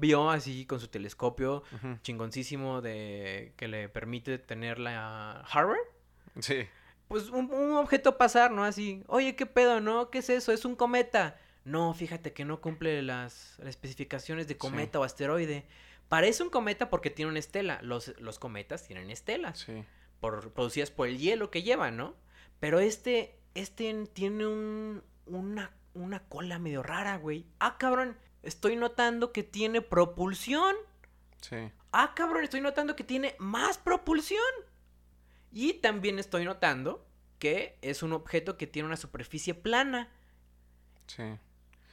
vio así con su telescopio Ujú. chingoncísimo de que le permite tener la Harvard. Sí, Pues un, un objeto pasar, ¿no? Así, oye, ¿qué pedo, no? ¿Qué es eso? Es un cometa. No, fíjate que no cumple las, las especificaciones de cometa o asteroide. Parece un cometa porque tiene una estela. Los, los cometas tienen estelas. sí. Por- producidas por el hielo que llevan, ¿no? Pero este, este tiene un, una, una cola medio rara, güey. Ah, cabrón, estoy notando que tiene propulsión. Sí. Ah, cabrón, estoy notando que tiene más propulsión. Y también estoy notando que es un objeto que tiene una superficie plana. Sí.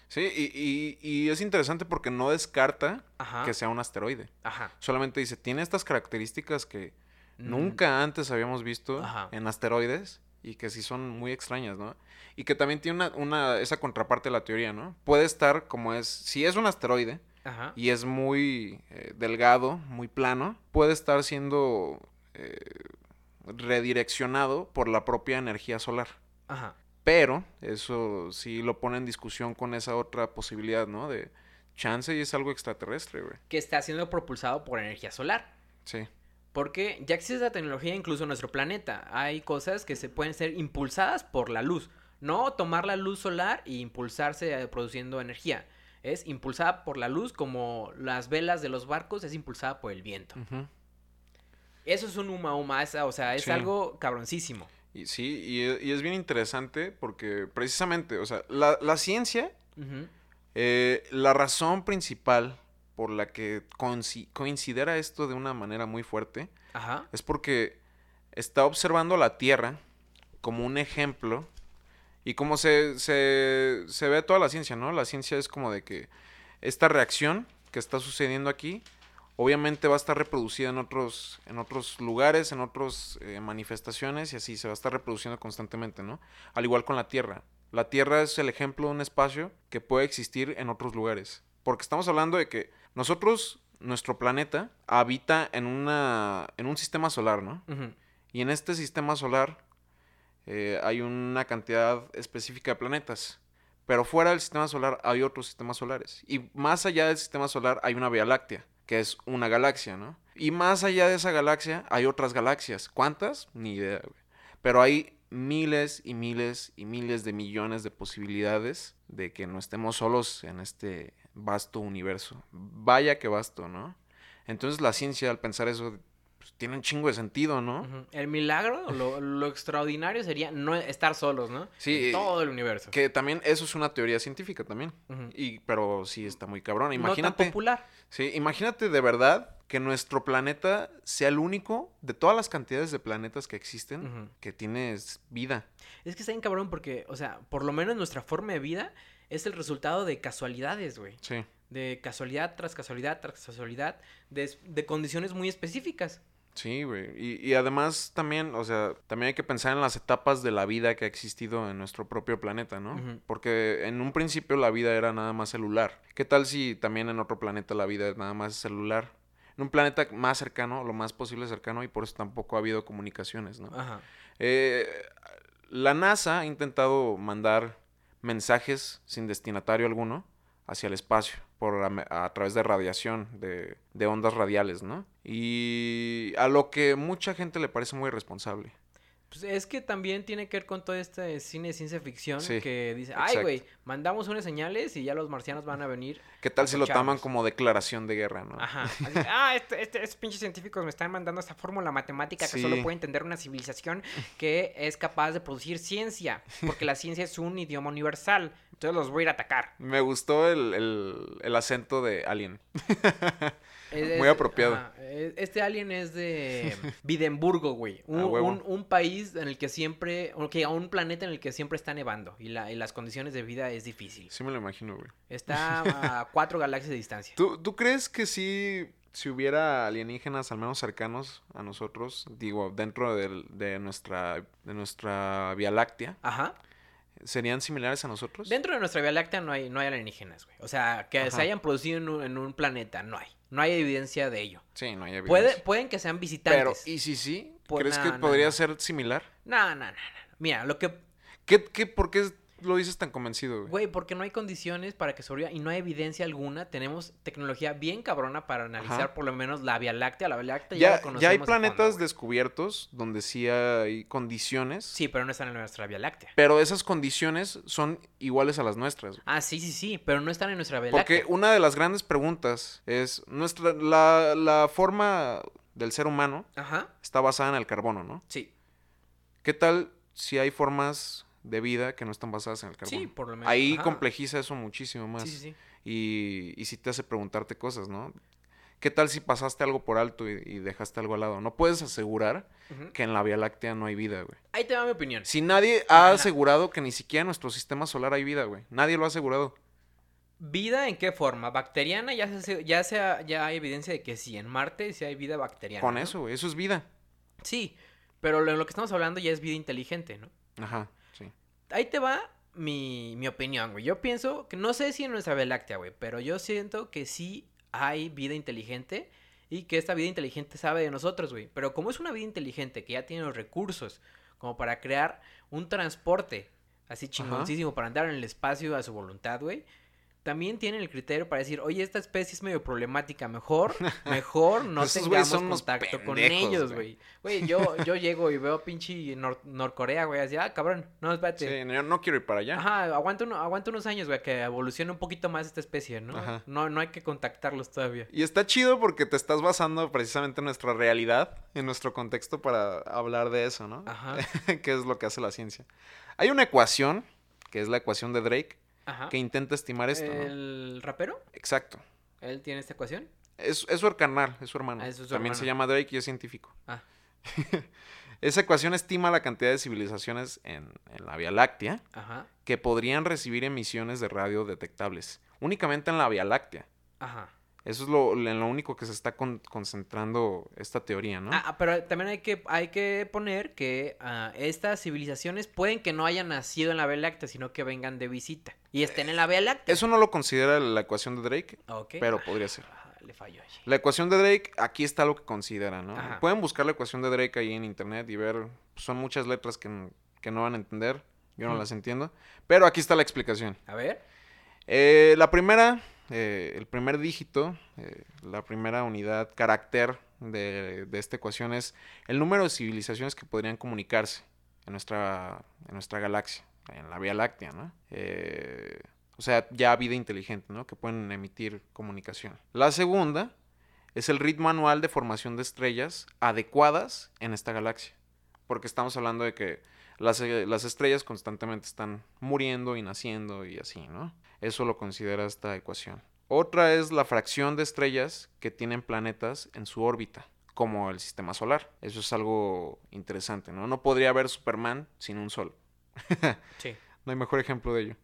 Sí, y, y- y es interesante porque no descarta Ajá. que sea un asteroide. Ajá. Solamente dice, tiene estas características que nunca antes habíamos visto Ajá. en asteroides y que sí son muy extrañas, ¿no? Y que también tiene una, una- esa contraparte de la teoría, ¿no? Puede estar como es, si es un asteroide Ajá. y es muy eh, delgado, muy plano, puede estar siendo eh, redireccionado por la propia energía solar. Ajá. Pero eso sí lo pone en discusión con esa otra posibilidad, ¿no? De chance y es algo extraterrestre, güey. Que está siendo propulsado por energía solar. Sí. Porque ya existe la tecnología incluso en nuestro planeta. Hay cosas que se pueden ser impulsadas por la luz. No tomar la luz solar e impulsarse eh, produciendo energía. Es impulsada por la luz como las velas de los barcos es impulsada por el viento. Eso es un huma huma, esa- o sea, es Sí. algo cabroncísimo. Y sí, y, y es bien interesante porque precisamente, o sea, la, la ciencia, eh, la razón principal por la que considera esto de una manera muy fuerte Ajá. es porque está observando la Tierra como un ejemplo y como se, se, se ve toda la ciencia, ¿no? La ciencia es como de que esta reacción que está sucediendo aquí obviamente va a estar reproducida en otros, en otros lugares, en otras manifestaciones y así se va a estar reproduciendo constantemente, ¿no? Al igual con la Tierra. La Tierra es el ejemplo de un espacio que puede existir en otros lugares. Porque estamos hablando de que nosotros, nuestro planeta, habita en, una, en un sistema solar, ¿no? Y en este sistema solar eh, hay una cantidad específica de planetas. Pero fuera del sistema solar hay otros sistemas solares. Y más allá del sistema solar hay una Vía Láctea, que es una galaxia, ¿no? Y más allá de esa galaxia hay otras galaxias. ¿Cuántas? Ni idea, güey. Pero hay miles y miles y miles de millones de posibilidades de que no estemos solos en este vasto universo. Vaya que vasto, ¿no? Entonces la ciencia al pensar eso pues, tiene un chingo de sentido, ¿no? El milagro, lo, lo extraordinario sería no estar solos, ¿no? Sí, En todo el universo. Que también eso es una teoría científica también. Y pero sí está muy cabrón. No tan Imagínate. popular. Sí, imagínate de verdad que nuestro planeta sea el único de todas las cantidades de planetas que existen que tienes vida. Es que está bien cabrón porque, o sea, por lo menos nuestra forma de vida es el resultado de casualidades, güey. Sí. De casualidad tras casualidad tras casualidad, de, de condiciones muy específicas. Sí, güey. Y, y además también, o sea, también hay que pensar en las etapas de la vida que ha existido en nuestro propio planeta, ¿no? Porque en un principio la vida era nada más celular. ¿Qué tal si también en otro planeta la vida es nada más celular? En un planeta más cercano, lo más posible cercano, y por eso tampoco ha habido comunicaciones, ¿no? Ajá. Eh, la NASA ha intentado mandar mensajes sin destinatario alguno hacia el espacio por a, a través de radiación, de, de ondas radiales, ¿no? Y a lo que mucha gente le parece muy irresponsable. Pues es que también tiene que ver con todo este cine de ciencia ficción Sí, que dice, ay, güey, mandamos unas señales y ya los marcianos van a venir. ¿Qué tal si lo toman como declaración de guerra, no? Ajá. Así, ah, este, este- estos pinches científicos me están mandando esta fórmula matemática que solo puede entender una civilización que es capaz de producir ciencia, porque la ciencia es un idioma universal. Entonces los voy a ir a atacar. Me gustó el, el- el acento de Alien. Es- Muy apropiado. Este alien es de Videmburgo, güey. Un, un- un país en el que siempre, o que a un planeta en el que siempre está nevando y, la, y las condiciones de vida es difícil. Sí me lo imagino, güey. Está a cuatro galaxias de distancia. ¿Tú, tú crees que si, si hubiera alienígenas al menos cercanos a nosotros, digo, dentro del- de, nuestra, de nuestra Vía Láctea, Ajá. serían similares a nosotros? Dentro de nuestra Vía Láctea no hay, no hay alienígenas, güey. O sea, que Ajá. se hayan producido en un, en un planeta, no hay. No hay evidencia de ello. Sí, no hay evidencia. Puede, pueden que sean Pero, visitantes. ¿y si sí? Pues, ¿Crees no, que no, podría no. ser similar? No, no, no, no. Mira, lo que... ¿Qué, qué, ¿Por qué lo dices tan convencido, güey? Güey, porque no hay condiciones para que sobreviva y no hay evidencia alguna. Tenemos tecnología bien cabrona para analizar Ajá. por lo menos la Vía Láctea. La Vía Láctea ya, la Ya, conocemos ya hay planetas descubiertos donde sí hay condiciones, Sí, pero no están en nuestra Vía Láctea. pero esas condiciones son iguales a las nuestras. güey. Ah, sí, sí, sí, pero no están en nuestra Vía Porque Láctea. una de las grandes preguntas es, nuestra, la, la forma del ser humano Ajá, está basada en el carbono, ¿no? sí. ¿Qué tal si hay formas de vida que no están basadas en el carbono? Sí, por lo menos. Ahí ajá. complejiza eso muchísimo más. Sí, sí. Y, y sí te hace preguntarte cosas, ¿no? ¿Qué tal si pasaste algo por alto y, y dejaste algo al lado? No puedes asegurar que en la Vía Láctea no hay vida, güey. Ahí te va mi opinión. Si nadie ha Ajá. asegurado que ni siquiera en nuestro sistema solar hay vida, güey. Nadie lo ha asegurado. ¿Vida en qué forma? ¿Bacteriana? Ya, se, ya, sea, ya hay evidencia de que sí. En Marte sí hay vida bacteriana. Con ¿no? eso, güey. Eso es vida. Sí, pero lo, lo que estamos hablando ya es vida inteligente, ¿no? Ajá. Ahí te va mi, mi opinión, güey. Yo pienso que no sé si en nuestra Vía Láctea, güey, pero yo siento que sí hay vida inteligente y que esta vida inteligente sabe de nosotros, güey. Pero como es una vida inteligente que ya tiene los recursos como para crear un transporte así chingoncísimo para andar en el espacio a su voluntad, güey. También tienen el criterio para decir, oye, esta especie es medio problemática, mejor, mejor no tengamos son contacto con ellos, güey. güey. Yo, yo llego y veo pinche Nor- Norcorea, güey, así, ah, cabrón, no, espérate. Sí, no, yo no quiero ir para allá. Ajá, aguanta, uno- aguanta unos años, güey, que evolucione un poquito más esta especie, ¿no? Ajá. No, no hay que contactarlos todavía. Y está chido porque te estás basando precisamente en nuestra realidad, en nuestro contexto para hablar de eso, ¿no? Ajá, que es lo que hace la ciencia. Hay una ecuación, que es la ecuación de Drake, ajá. que intenta estimar esto, ¿no? ¿El rapero? Exacto. ¿Él tiene esta ecuación? Es, es su carnal, es su hermano. Ah, es su También hermano. se llama Drake y es científico. Ah. Esa ecuación estima la cantidad de civilizaciones en, en la Vía Láctea Ajá, que podrían recibir emisiones de radio detectables. Únicamente en la Vía Láctea. ajá. Eso es lo, en lo único que se está con- concentrando esta teoría, ¿no? Ah, pero también hay que, hay que poner que ah, estas civilizaciones pueden que no hayan nacido en la Vía Láctea, sino que vengan de visita y estén en la Vía Láctea. Eso no lo considera la ecuación de Drake, Ok. pero podría ser. Ah, le falló allí. La ecuación de Drake, aquí está lo que considera, ¿no? Ajá. Pueden buscar la ecuación de Drake ahí en internet y ver, son muchas letras que, que no van a entender, yo no las entiendo, pero aquí está la explicación. A ver. Eh, la primera, eh, el primer dígito, eh, la primera unidad, carácter de, de esta ecuación es el número de civilizaciones que podrían comunicarse en nuestra, en nuestra galaxia, en la Vía Láctea, ¿no? Eh, o sea, ya vida inteligente, ¿no? Que pueden emitir comunicación. La segunda es el ritmo anual de formación de estrellas adecuadas en esta galaxia. Porque estamos hablando de que las, eh, las estrellas constantemente están muriendo y naciendo y así, ¿no? Eso lo considera esta ecuación. Otra es la fracción de estrellas que tienen planetas en su órbita, como el sistema solar. Eso es algo interesante, ¿no? No podría haber Superman sin un sol. Sí. No hay mejor ejemplo de ello.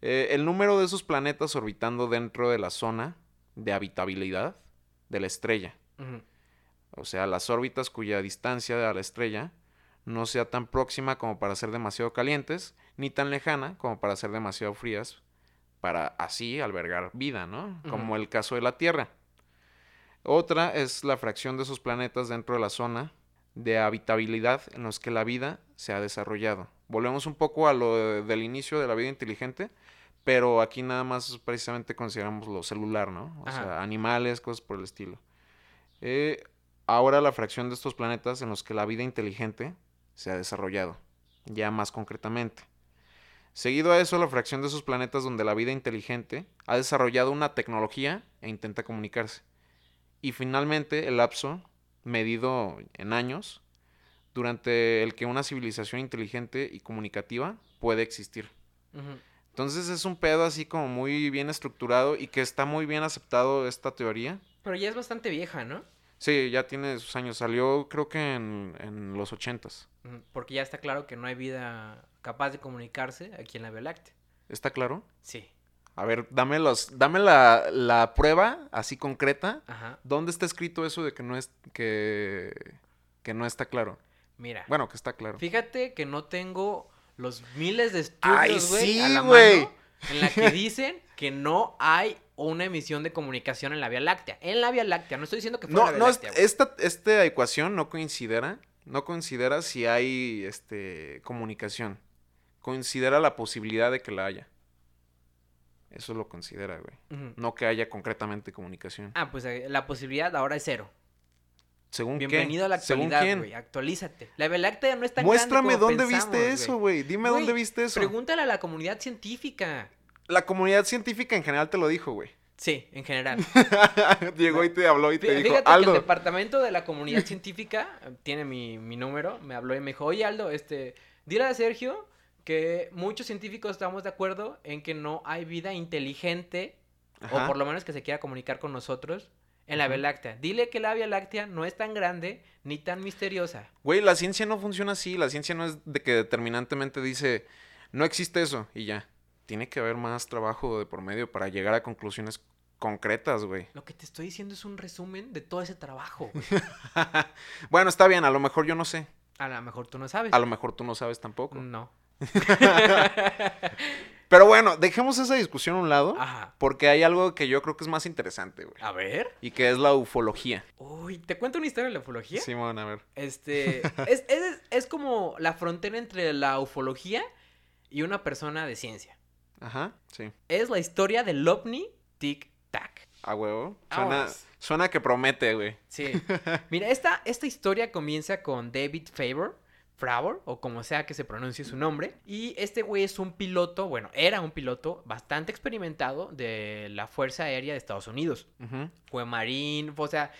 Eh, el número de esos planetas orbitando dentro de la zona de habitabilidad de la estrella. O sea, las órbitas cuya distancia a la estrella no sea tan próxima como para ser demasiado calientes, ni tan lejana como para ser demasiado frías, para así albergar vida, ¿no? Como el caso de la Tierra. Otra es la fracción de esos planetas dentro de la zona de habitabilidad en los que la vida se ha desarrollado. Volvemos un poco a lo de- del inicio de la vida inteligente, pero aquí nada más precisamente consideramos lo celular, ¿no? O Ajá. sea, animales, cosas por el estilo. Eh, ahora la fracción de estos planetas en los que la vida inteligente se ha desarrollado, ya más concretamente. Seguido a eso, la fracción de esos planetas donde la vida inteligente ha desarrollado una tecnología e intenta comunicarse. Y finalmente, el lapso, medido en años, durante el que una civilización inteligente y comunicativa puede existir. Entonces es un pedo así como muy bien estructurado y que está muy bien aceptado esta teoría. Pero ya es bastante vieja, ¿no? Sí, ya tiene sus años. Salió creo que en, en los ochentas. Porque ya está claro que no hay vida capaz de comunicarse aquí en la Vía Láctea. ¿Está claro? Sí. A ver, dame, los, dame la, la prueba así concreta. Ajá. ¿Dónde está escrito eso de que no es que, que no está claro? Mira. Bueno, que está claro. Fíjate que no tengo los miles de estudios, güey, sí, a la mano en la que dicen que no hay una emisión de comunicación en la Vía Láctea. En la Vía Láctea, no estoy diciendo que fuera No, la Vía no, Láctea, esta, esta ecuación no considera, no considera si hay este comunicación. Considera la posibilidad de que la haya. Eso lo considera, güey. No que haya concretamente comunicación. Ah, pues eh, la posibilidad ahora es cero. ¿Según qué? Bienvenido a la ¿Según actualidad, güey. Actualízate. La Vía Láctea no es tan Muéstrame grande como dónde pensamos, viste eso, güey. Dime dónde viste eso. Pregúntale a la comunidad científica. La comunidad científica en general te lo dijo, güey. Sí, en general. Llegó y te habló y te Fí- dijo, Fíjate que el Aldo. departamento de la comunidad científica eh, tiene mi, mi número, me habló y me dijo, oye Aldo, este, dile a Sergio que muchos científicos estamos de acuerdo en que no hay vida inteligente, Ajá. o por lo menos que se quiera comunicar con nosotros, en la. Vía Láctea. Dile que la Vía Láctea no es tan grande ni tan misteriosa. Güey, la ciencia no funciona así. La ciencia no es de que determinantemente dice, no existe eso y ya. Tiene que haber más trabajo de por medio para llegar a conclusiones concretas, güey. Lo que te estoy diciendo es un resumen de todo ese trabajo. bueno, está bien, a lo mejor yo no sé. A lo mejor tú no sabes. A lo mejor tú no sabes tampoco. No. Pero bueno, dejemos esa discusión a un lado. Ajá. Porque hay algo que yo creo que es más interesante, güey. A ver. Y que es la ufología. Uy, ¿te cuento una historia de la ufología? Simón, a ver. Este, es, es, es como la frontera entre la ufología y una persona de ciencia. Ajá, sí. Es la historia del ovni Tic Tac. A huevo. Suena, Vámonos. suena que promete, güey. Sí. Mira, esta, esta historia comienza con David Favor, Favor, o como sea que se pronuncie su nombre. Y este güey es un piloto, bueno, era un piloto bastante experimentado de la Fuerza Aérea de Estados Unidos. Fue marín, o sea,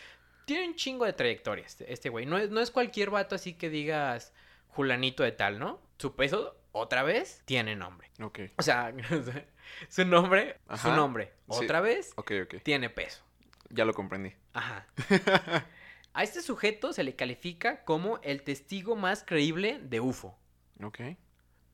tiene un chingo de trayectoria este, este güey. No es, no es cualquier vato así que digas Julanito de tal, ¿no? Su peso, otra vez, tiene nombre. Ok, O sea, su nombre, su nombre, sí. otra vez, ok, ok. tiene peso. Ya lo comprendí. Ajá. A este sujeto se le califica como el testigo más creíble de UFO. Ok.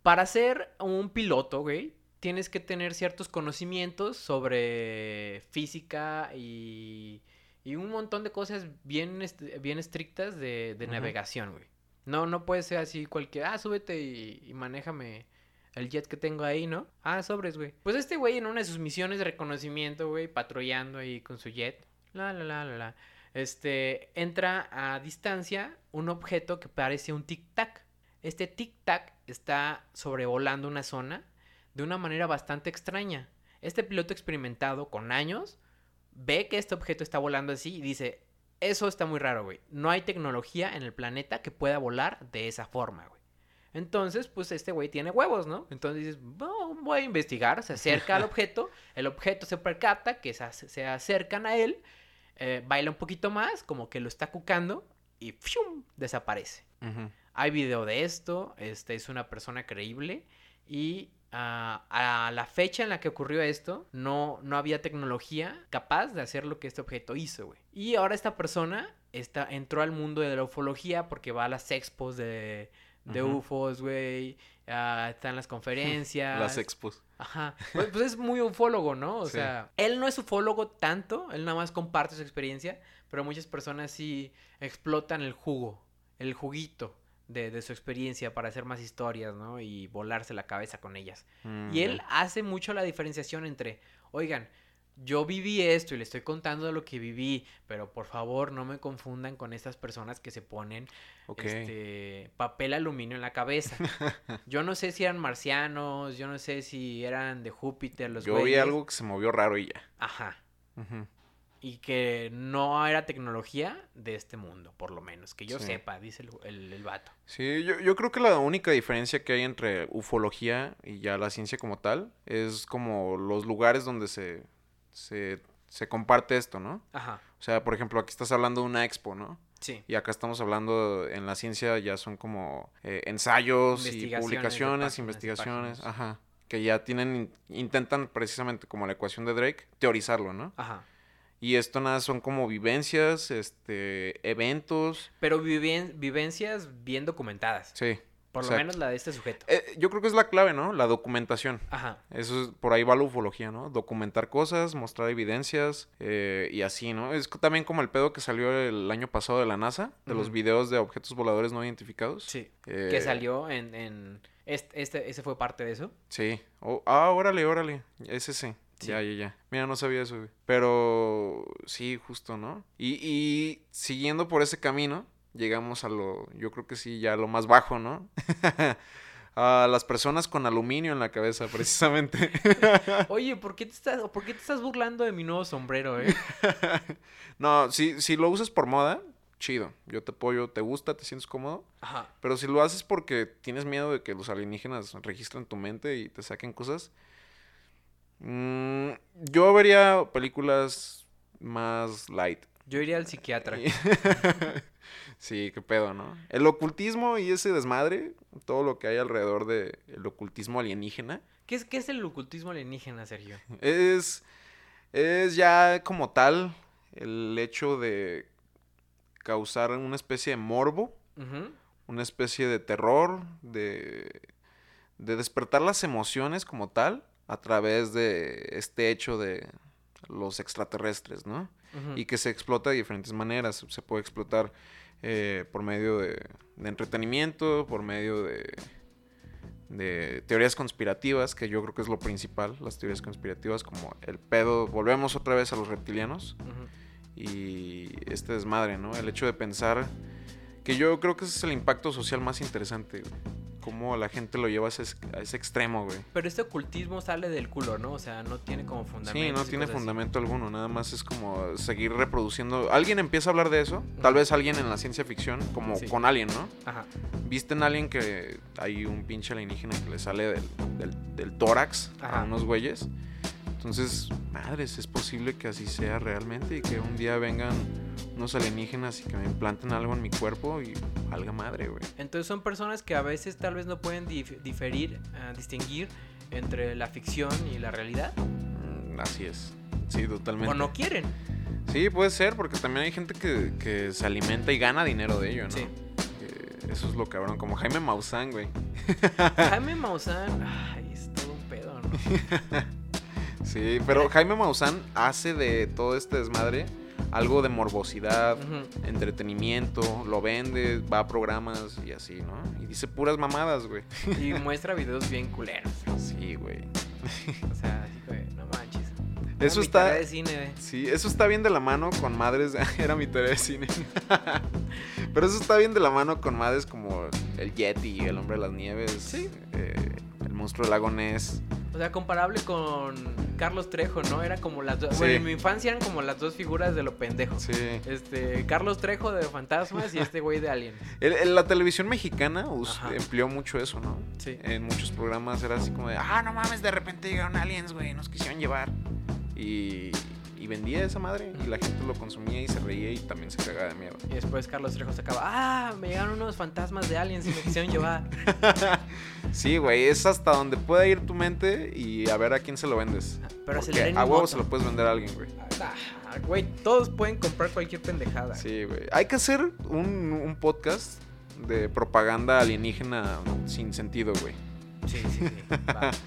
Para ser un piloto, güey, tienes que tener ciertos conocimientos sobre física y, y un montón de cosas bien, est- bien estrictas de, navegación, güey. No, no puede ser así cualquier, ah, súbete y, y manéjame el jet que tengo ahí, ¿no? Ah, sobres, güey. Pues este güey en una de sus misiones de reconocimiento, güey, patrullando ahí con su jet, La, la, la, la, la. Este, entra a distancia un objeto que parece un tic-tac. Este tic-tac está sobrevolando una zona de una manera bastante extraña. Este piloto experimentado con años ve que este objeto está volando así y dice, eso está muy raro, güey. No hay tecnología en el planeta que pueda volar de esa forma, güey. Entonces, pues este güey tiene huevos, ¿no? Entonces dices, "No, voy a investigar, se acerca al objeto, el objeto se percata que se, ac- se acercan a él, eh, baila un poquito más, como que lo está cucando y ¡fium! desaparece. Hay video de esto, este es una persona creíble y ah, a la fecha en la que ocurrió esto no, no había tecnología capaz de hacer lo que este objeto hizo, güey. Y ahora esta persona está, entró al mundo de la ufología porque va a las expos de, de. UFOs, güey, ah, está en las conferencias. Las expos. Ajá. Pues, pues es muy ufólogo, ¿no? O Sí. sea, él no es ufólogo tanto, él nada más comparte su experiencia, pero muchas personas sí explotan el jugo, el juguito de, de su experiencia para hacer más historias, ¿no? Y volarse la cabeza con ellas. Mm, Y él hace mucho la diferenciación entre, oigan, yo viví esto y le estoy contando lo que viví, pero por favor no me confundan con estas personas que se ponen este papel aluminio en la cabeza. Yo no sé si eran marcianos, yo no sé si eran de Júpiter los Yo vi algo que se movió raro y ya. Ajá. Y que no era tecnología de este mundo, por lo menos. Que yo Sí. sepa, dice el, el, el vato. Sí, yo, yo creo que la única diferencia que hay entre ufología y ya la ciencia como tal es como los lugares donde se, se, se comparte esto, ¿no? Ajá. O sea, por ejemplo, aquí estás hablando de una expo, ¿no? Sí. Y acá estamos hablando en la ciencia ya son como eh, ensayos y publicaciones, páginas investigaciones, ajá, que ya tienen, intentan precisamente como la ecuación de Drake, teorizarlo, ¿no? Ajá. Y esto nada son como vivencias, este, eventos, Pero viven- vivencias bien documentadas. sí. Por lo menos la de este sujeto. Eh, yo creo que es la clave, ¿no? La documentación. Ajá. Eso es, por ahí va la ufología, ¿no? Documentar cosas, mostrar evidencias eh, y así, ¿no? Es también como el pedo que salió el año pasado de la NASA, de los videos de objetos voladores no identificados. Sí. Eh, Que salió en... en este, este, ese fue parte de eso. Sí. Oh, ah, órale, órale. Ese sí. Ya, ya, ya. Mira, no sabía eso, güey. Pero sí, justo, ¿no? Y, y siguiendo por ese camino, llegamos a lo, yo creo que sí, ya lo más bajo, ¿no? a las personas con aluminio en la cabeza, precisamente. Oye, ¿por qué te estás, por qué te estás burlando de mi nuevo sombrero, eh? no, si, si lo usas por moda, chido. Yo te apoyo, te gusta, te sientes cómodo. Ajá. Pero si lo haces porque tienes miedo de que los alienígenas registren tu mente y te saquen cosas, mm, yo vería películas más light. Yo iría al psiquiatra. Sí, qué pedo, ¿no? El ocultismo y ese desmadre, todo lo que hay alrededor del ocultismo alienígena, ¿Qué es, ¿Qué es el ocultismo alienígena, Sergio? es, es ya como tal el hecho de causar una especie de morbo una especie de terror, de, de despertar las emociones como tal a través de este hecho de los extraterrestres, ¿no? Y que se explota de diferentes maneras. Se puede explotar eh, por medio de, de entretenimiento, por medio de, de teorías conspirativas, que yo creo que es lo principal, las teorías conspirativas, como el pedo, volvemos otra vez a los reptilianos y este desmadre, ¿no? El hecho de pensar que yo creo que ese es el impacto social más interesante, güey. Cómo la gente lo lleva a ese, a ese extremo, güey. Pero este ocultismo sale del culo, ¿no? O sea, no tiene como fundamento. Sí, no tiene fundamento alguno, nada más es como seguir reproduciendo. Alguien empieza a hablar de eso, tal vez alguien en la ciencia ficción, como Sí. con Alien, ¿no? Ajá. Viste en Alien que hay un pinche alienígena que le sale del, del- del tórax Ajá. a unos güeyes. Entonces, madres, es posible que así sea realmente y que un día vengan unos alienígenas y que me implanten algo en mi cuerpo y valga madre, güey. Entonces son personas que a veces tal vez no pueden dif- diferir, ah, distinguir entre la ficción y la realidad. Mm, Así es. Sí, totalmente. O no quieren. Sí, puede ser, porque también hay gente que, que se alimenta y gana dinero de ello, ¿no? Sí. Eso es lo cabrón, como Jaime Maussan, güey. Jaime Maussan, ay, es todo un pedo, ¿no? Sí, pero Jaime Maussan hace de todo este desmadre algo de morbosidad, entretenimiento, lo vende, va a programas y así, ¿no? Y dice puras mamadas, güey. Y muestra videos bien culeros. Sí, güey. O sea, así que no manches. Eso está. de cine, güey. Sí, eso está bien de la mano con madres. Era mi tarea de cine. Pero eso está bien de la mano con madres como el Yeti, el hombre de las nieves, Sí. eh, el monstruo del lago Ness. O sea, comparable con Carlos Trejo, ¿no? Era como las dos. Sí. Bueno, en mi infancia eran como las dos figuras de lo pendejo. Sí. Este, Carlos Trejo de Fantasmas y este güey de Alien. El- el- la televisión mexicana us- empleó mucho eso, ¿no? Sí. En muchos programas era así como de, ah, no mames, de repente llegaron aliens, güey, nos quisieron llevar. Y vendía esa madre y la gente lo consumía y se reía y también se cagaba de miedo. Y después Carlos Trejo sacaba, ah, me llegaron unos fantasmas de aliens y me quisieron llevar. Sí, güey, es hasta donde pueda ir tu mente y a ver a quién se lo vendes. Pero Porque a huevo se lo puedes vender a alguien, güey. Ah, Güey, todos pueden comprar cualquier pendejada. Sí, güey. Hay que hacer un, un podcast de propaganda alienígena sin sentido, güey. Sí, sí, sí. va.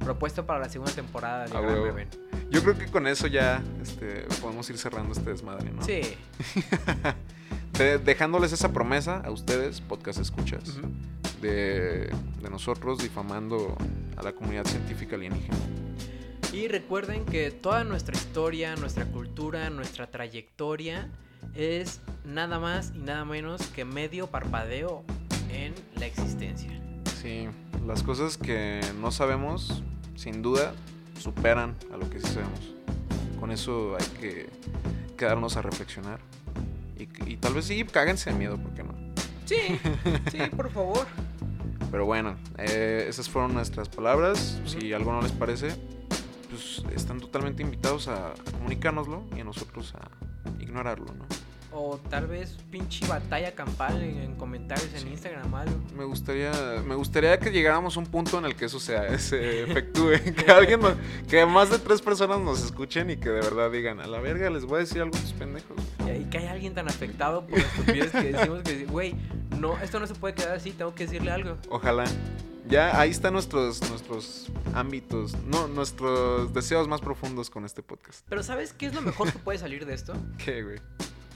Propuesto para la segunda temporada de A Gran. Bebé. Yo creo que con eso ya este, podemos ir cerrando este desmadre, ¿no? Sí. De- dejándoles esa promesa a ustedes, podcast escuchas, de, de nosotros difamando a la comunidad científica alienígena. Y recuerden que toda nuestra historia, nuestra cultura, nuestra trayectoria es nada más y nada menos que medio parpadeo en la existencia. Sí, las cosas que no sabemos, sin duda, superan a lo que sí sabemos. Con eso hay que quedarnos a reflexionar. Y, y tal vez sí, cáguense de miedo, ¿por qué no? Sí, sí, por favor. Pero bueno, eh, esas fueron nuestras palabras. Si algo no les parece, pues están totalmente invitados a, a comunicárnoslo y a nosotros a ignorarlo, ¿no? O tal vez pinche batalla campal en, en comentarios en Sí. Instagram algo. Me gustaría, me gustaría que llegáramos a un punto en el que eso sea, se efectúe, que alguien, nos- que más de tres personas nos escuchen y que de verdad digan, a la verga les voy a decir algo a estos pendejos. Y que hay alguien tan afectado por la estupidez que decimos que, güey, no, esto no se puede quedar así, tengo que decirle algo. Ojalá. Ya ahí están nuestros, nuestros ámbitos, no, nuestros deseos más profundos con este podcast. Pero ¿sabes qué es lo mejor que puede salir de esto? ¿Qué, güey?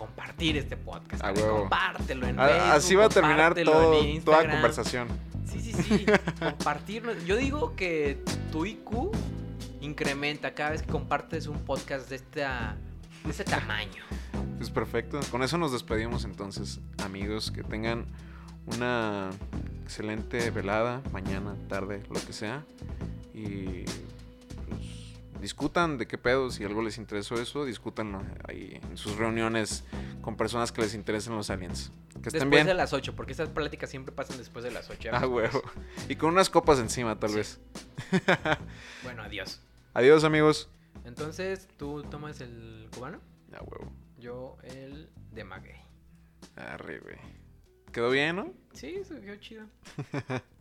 Compartir este podcast. Compártelo en Facebook. Así va a terminar todo, toda conversación. Sí, sí, sí. Compartirlo. Yo digo que tu IQ incrementa cada vez que compartes un podcast de, esta, de este tamaño. Pues perfecto. Con eso nos despedimos entonces, amigos. Que tengan una excelente velada, mañana, tarde, lo que sea. Y discutan de qué pedo, si algo les interesó eso, discútanlo ahí en sus reuniones con personas que les interesen los aliens. Que estén Después bien. de las 8, porque estas pláticas siempre pasan después de las 8. Ah, huevo. Y con unas copas encima, tal Sí. vez. Bueno, adiós. Adiós, amigos. Entonces, ¿tú tomas el cubano? Ah, huevo. Yo el de maguey. Arre, güey. ¿Quedó bien, no? Sí, eso quedó chido.